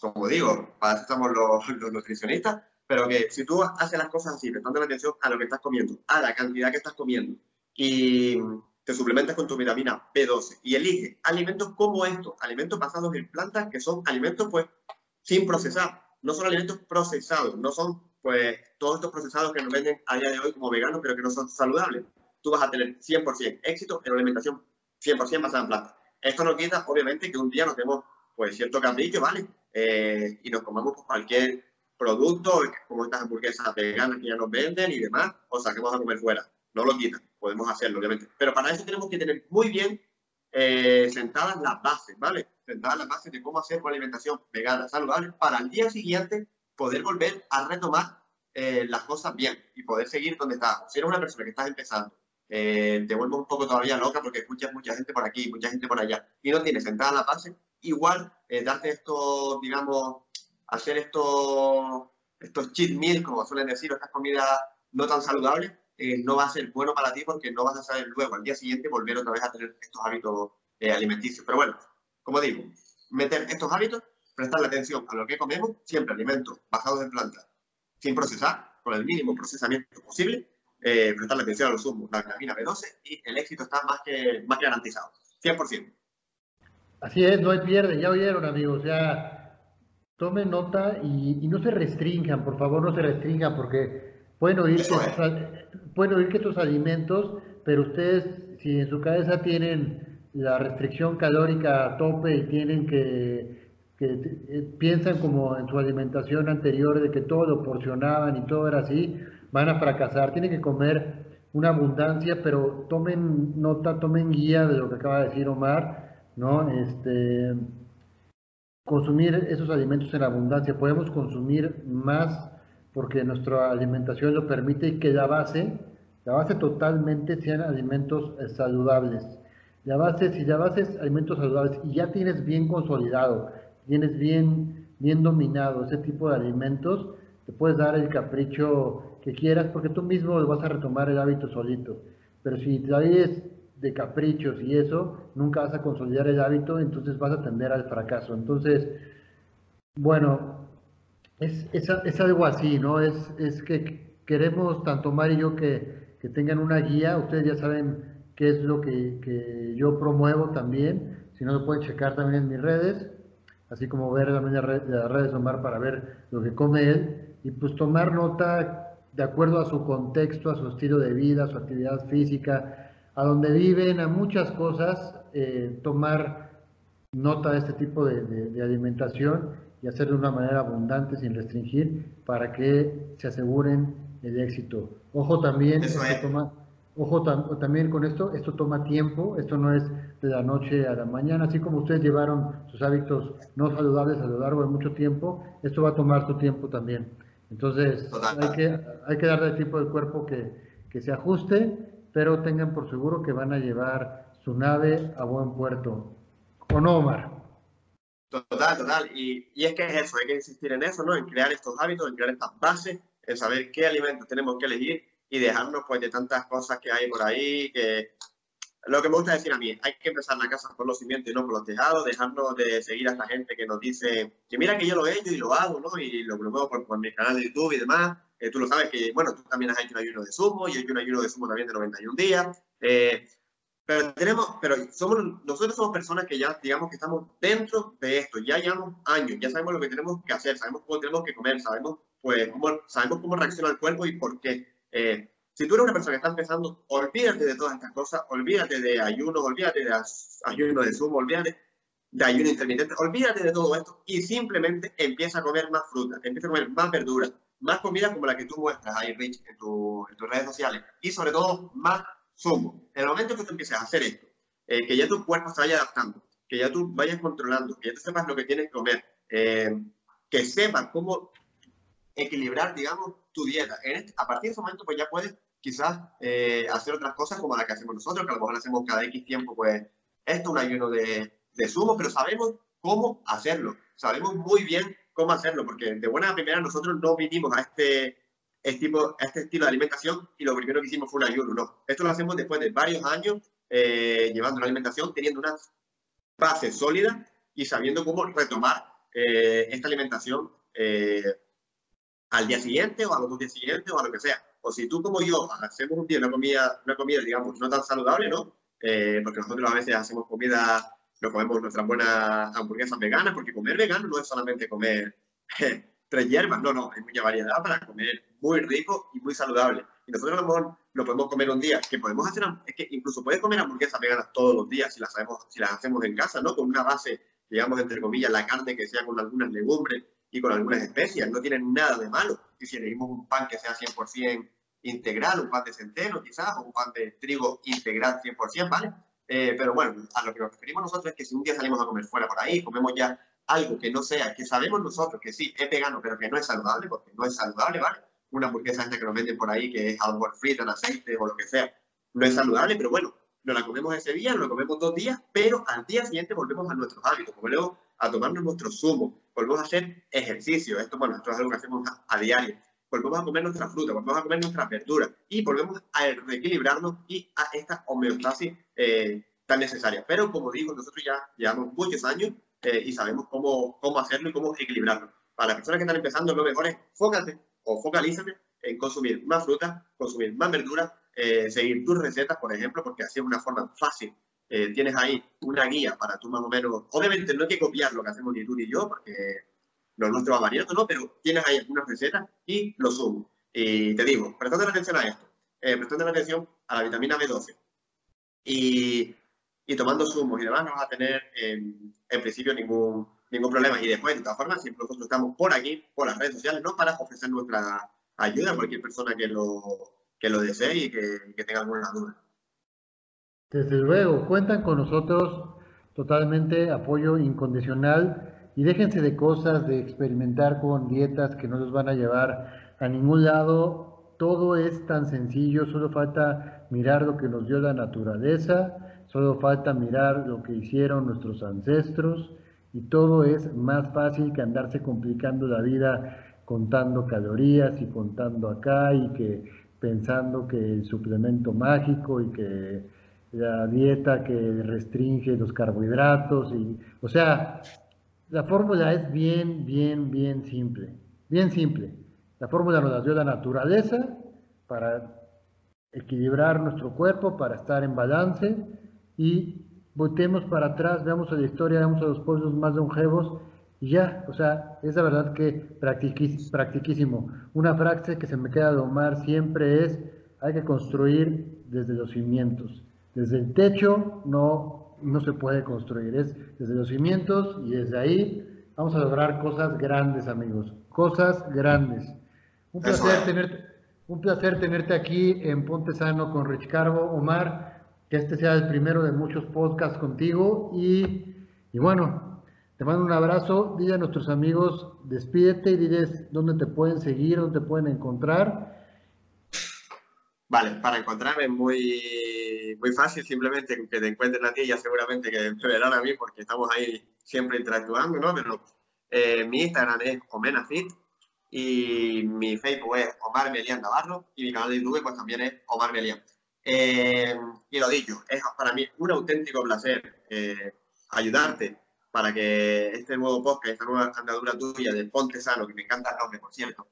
como digo, para eso estamos los, los, nutricionistas, pero que si tú haces las cosas así, prestando atención a lo que estás comiendo, a la cantidad que estás comiendo y te suplementas con tu vitamina B12 y eliges alimentos como estos, alimentos basados en plantas que son alimentos pues sin procesar, no son alimentos procesados, no son pues todos estos procesados que nos venden a día de hoy como veganos pero que no son saludables. Tú vas a tener 100% éxito en una alimentación 100% basada en plantas. Esto no quita, obviamente, que un día nos demos pues cierto capricho, ¿vale? Eh, y nos comamos pues, cualquier producto, como estas hamburguesas veganas que ya nos venden y demás, o saquemos a comer fuera. No lo quita podemos hacerlo, obviamente. Pero para eso tenemos que tener muy bien eh, sentadas las bases, ¿vale? Sentadas las bases de cómo hacer una alimentación vegana, saludable, para el día siguiente poder volver a retomar eh, las cosas bien y poder seguir donde estás. Si eres una persona que estás empezando, eh, te vuelves un poco todavía loca porque escuchas mucha gente por aquí, mucha gente por allá, y no tienes sentada la base, igual eh, darte esto, digamos, hacer estos, estos cheat meals, como suelen decir, estas comidas no tan saludables, eh, no va a ser bueno para ti porque no vas a saber luego al día siguiente volver otra vez a tener estos hábitos eh, alimenticios. Pero bueno, como digo, meter estos hábitos, prestarle atención a lo que comemos, siempre alimentos basados en plantas, sin procesar, con el mínimo procesamiento posible, eh, prestarle atención a los zumos, la vitamina B12 y el éxito está más que, más que garantizado, 100%. Así es, no hay pierde, ya oyeron amigos, ya tomen nota y, y no se restrinjan, por favor no se restrinjan porque pueden oír, que, pueden oír que estos alimentos, pero ustedes si en su cabeza tienen la restricción calórica a tope y tienen que, que eh, piensan como en su alimentación anterior de que todo lo porcionaban y todo era así, van a fracasar. Tienen que comer una abundancia, pero tomen nota, tomen guía de lo que acaba de decir Omar, ¿no? Este, consumir esos alimentos en abundancia. Podemos consumir más porque nuestra alimentación lo permite y que la base, la base totalmente sean alimentos eh, saludables. La base, si la base es alimentos saludables y ya tienes bien consolidado, tienes bien, bien dominado ese tipo de alimentos, te puedes dar el capricho que quieras porque tú mismo vas a retomar el hábito solito. Pero si te de caprichos y eso, nunca vas a consolidar el hábito, entonces vas a tender al fracaso. Entonces, bueno, es, es, es, algo así, ¿no? Es, es que queremos, tanto Mar y yo, que, que, tengan una guía. Ustedes ya saben qué es lo que, que, yo promuevo también. Si no, lo pueden checar también en mis redes, así como ver también las redes de Omar para ver lo que come él. Y pues tomar nota de acuerdo a su contexto, a su estilo de vida, a su actividad física, a donde viven, a muchas cosas, eh, tomar nota de este tipo de, de, de alimentación y hacerlo de una manera abundante sin restringir para que se aseguren el éxito. Ojo también, toma, ojo también con esto, esto toma tiempo, esto no es de la noche a la mañana, así como ustedes llevaron sus hábitos no saludables a lo largo de mucho tiempo, esto va a tomar su tiempo también. Entonces hay que, hay que darle tiempo al cuerpo que, que se ajuste, pero tengan por seguro que van a llevar su nave a buen puerto. ¿O no, Omar? Total, total. Y, y, es que es eso, hay que insistir en eso, ¿no? En crear estos hábitos, en crear estas bases, en saber qué alimentos tenemos que elegir y dejarnos pues de tantas cosas que hay por ahí, que lo que me gusta decir a mí, hay que empezar la casa por los cimientos y no por los tejados, dejarnos de seguir a esta gente que nos dice que mira que yo lo he hecho y lo hago, ¿no? Y lo promuevo por, por mi canal de YouTube y demás. Eh, tú lo sabes que, bueno, tú también has hecho un ayuno de sumo, yo he hecho un ayuno de sumo también de 91 días. Eh, pero tenemos, pero somos, nosotros somos personas que ya, digamos que estamos dentro de esto, ya llevamos años, ya sabemos lo que tenemos que hacer, sabemos cómo tenemos que comer, sabemos, pues, cómo, sabemos cómo reacciona el cuerpo y por qué. Eh, si tú eres una persona que está empezando, olvídate de todas estas cosas, olvídate de ayunos, olvídate de ayuno de sumo, olvídate de ayuno intermitente, olvídate de todo esto y simplemente empieza a comer más fruta, empieza a comer más verduras, más comida como la que tú muestras ahí, Rich, en, tu, en tus redes sociales y sobre todo más zumo. En el momento que tú empieces a hacer esto, eh, que ya tu cuerpo se vaya adaptando, que ya tú vayas controlando, que ya tú sepas lo que tienes que comer, eh, que sepas cómo equilibrar, digamos, tu dieta. Este, a partir de ese momento, pues ya puedes quizás eh, hacer otras cosas como la que hacemos nosotros, que a lo mejor hacemos cada X tiempo, pues esto es un ayuno de, de zumo, pero sabemos cómo hacerlo, sabemos muy bien cómo hacerlo, porque de buena primera nosotros no vinimos a este, este, tipo, a este estilo de alimentación y lo primero que hicimos fue un ayuno, no. Esto lo hacemos después de varios años eh, llevando la alimentación, teniendo una base sólida y sabiendo cómo retomar eh, esta alimentación al día siguiente o a los dos días siguientes o a lo que sea o si tú como yo hacemos un día una comida, una comida digamos, no tan saludable, ¿no? Eh, porque nosotros a veces hacemos comida, nos comemos nuestras buenas hamburguesas veganas, porque comer vegano no es solamente comer tres hierbas, no, no, hay mucha variedad para comer muy rico y muy saludable. Y nosotros lo podemos comer un día, que podemos hacer, es que incluso puedes comer hamburguesas veganas todos los días si las, sabemos, si las hacemos en casa, ¿no? Con una base, digamos, entre comillas, la carne que sea con algunas legumbres y con algunas especias, no tienen nada de malo. Y si elegimos un pan que sea 100% integral, un pan de centeno quizás, o un pan de trigo integral 100%, ¿vale? Eh, pero bueno, a lo que nos referimos nosotros es que si un día salimos a comer fuera por ahí, comemos ya algo que no sea, que sabemos nosotros que sí, es vegano, pero que no es saludable, porque no es saludable, ¿vale? Una hamburguesa esta que nos venden por ahí, que es algo frita en aceite o lo que sea, no es saludable, pero bueno, nos la comemos ese día, lo comemos dos días, pero al día siguiente volvemos a nuestros hábitos, volvemos a tomarnos nuestro zumo, volvemos a hacer ejercicio. Esto, bueno, esto es algo que hacemos a diario volvemos a comer nuestra fruta, volvemos a comer nuestras verduras y volvemos a reequilibrarnos y a esta homeostasis eh, tan necesaria. Pero como digo, nosotros ya llevamos muchos años eh, y sabemos cómo, cómo hacerlo y cómo equilibrarlo. Para las personas que están empezando, lo mejor es fócate o focalízate en consumir más fruta, consumir más verduras, eh, seguir tus recetas, por ejemplo, porque así es una forma fácil. tienes ahí una guía para tú más o menos, obviamente no hay que copiar lo que hacemos ni tú ni yo, porque lo nuestro va variando, ¿no? Pero tienes ahí algunas recetas y lo sumo. Y te digo, prestando atención a esto, eh, prestando atención a la vitamina B12 y, y tomando zumos y demás, no vas a tener en principio ningún, ningún problema. Y después, de todas formas, siempre nosotros estamos por aquí, por las redes sociales, ¿no? Para ofrecer nuestra ayuda a cualquier persona que lo, que lo desee y que, que tenga alguna duda. Desde luego, cuentan con nosotros totalmente apoyo incondicional y déjense de cosas, de experimentar con dietas que no los van a llevar a ningún lado. Todo es tan sencillo, solo falta mirar lo que nos dio la naturaleza, solo falta mirar lo que hicieron nuestros ancestros y todo es más fácil que andarse complicando la vida contando calorías y contando acá y que pensando que el suplemento mágico y que la dieta que restringe los carbohidratos y o sea, la fórmula es bien, bien, bien simple. Bien simple. La fórmula nos la dio la naturaleza para equilibrar nuestro cuerpo, para estar en balance y voltemos para atrás, veamos a la historia, veamos a los pueblos más longevos y ya, o sea, es la verdad que practiquísimo. Una frase que se me queda de Omar siempre es, hay que construir desde los cimientos. Desde el techo no no se puede construir, es desde los cimientos y desde ahí vamos a lograr cosas grandes, amigos, cosas grandes. Un placer tenerte, un placer tenerte aquí en Ponte Sano con Rich Carbo, Omar, que este sea el primero de muchos podcasts contigo. Y, y bueno, te mando un abrazo, dile a nuestros amigos, despídete y diles dónde te pueden seguir, dónde te pueden encontrar Vale, para encontrarme es muy, muy fácil, simplemente que te encuentren a ti, ya seguramente que me verán a mí porque estamos ahí siempre interactuando, ¿no? Pero eh, mi Instagram es omenafit, y mi Facebook es Omar Melian Navarro y mi canal de YouTube pues también es Omar Melian. Eh, y lo dicho, es para mí un auténtico placer eh, ayudarte para que este nuevo podcast, esta nueva andadura tuya de Ponte Sano, que me encanta el nombre, por cierto,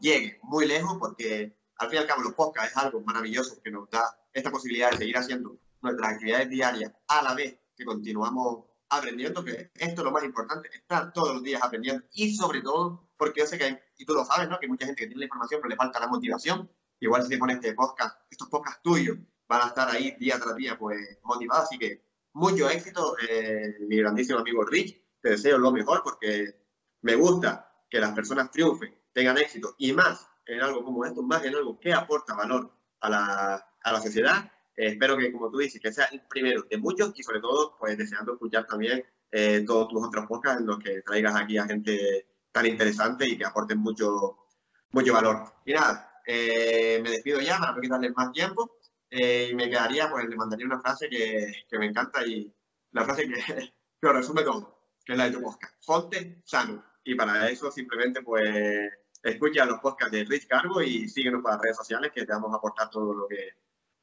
llegue muy lejos porque al fin y al cabo los podcasts es algo maravilloso que nos da esta posibilidad de seguir haciendo nuestras actividades diarias a la vez que continuamos aprendiendo, que esto es lo más importante, estar todos los días aprendiendo y sobre todo porque yo sé que, y tú lo sabes, ¿no? que mucha gente que tiene la información pero le falta la motivación, igual si se pone este podcast, estos podcasts tuyos van a estar ahí día tras día pues motivados, así que mucho éxito, eh, mi grandísimo amigo Rich, te deseo lo mejor porque me gusta que las personas triunfen, tengan éxito y más en algo como esto, más en algo que aporta valor a la, a la sociedad eh, espero que, como tú dices, que sea el primero de muchos y sobre todo, pues deseando escuchar también eh, todos tus otros podcasts en los que traigas aquí a gente tan interesante y que aporten mucho, mucho valor. Y nada, eh, me despido ya para no quitarles más tiempo y me quedaría, pues le mandaría una frase que, que me encanta y la frase que, que, lo resume todo, que es la de tu podcast. Ponte sano. Y para eso simplemente pues escucha los podcasts de Rich Cargo y síguenos por las redes sociales que te vamos a aportar todo lo que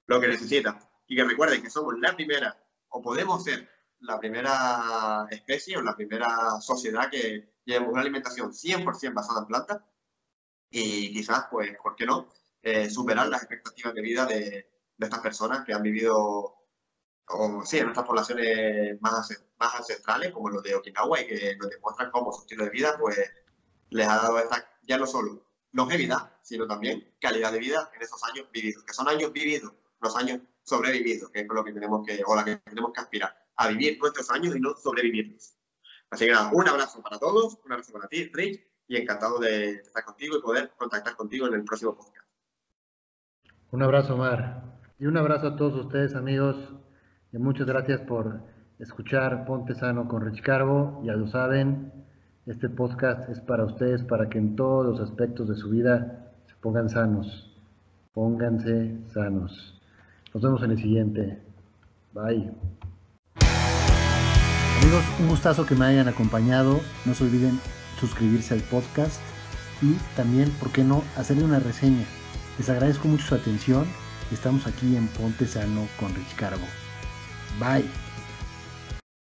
lo que necesita. Y que recuerden que somos la primera, o podemos ser la primera especie o la primera sociedad que llevemos una alimentación 100% basada en plantas y quizás, pues, ¿por qué no?, eh, superar las expectativas de vida de, de, estas personas que han vivido, o sí, en nuestras poblaciones más, más ancestrales, como los de Okinawa, y que nos demuestran cómo su estilo de vida, pues, les ha dado esta, ya no solo longevidad, sino también calidad de vida en esos años vividos, que son años vividos los años sobrevividos, que es lo que tenemos que, o la que tenemos que aspirar, a vivir nuestros años y no sobrevivirlos. Así que nada, un abrazo para todos, un abrazo para ti, Rich, y encantado de estar contigo y poder contactar contigo en el próximo podcast. Un abrazo, Omar. Y un abrazo a todos ustedes, amigos. Y muchas gracias por escuchar Ponte Sano con Rich Carbo. Ya lo saben, este podcast es para ustedes, para que en todos los aspectos de su vida se pongan sanos. Pónganse sanos. Nos vemos en el siguiente. Bye. Amigos, un gustazo que me hayan acompañado. No se olviden suscribirse al podcast y también, ¿por qué no?, hacerle una reseña. Les agradezco mucho su atención. Estamos aquí en Ponte Sano con Rich Carbo. Bye.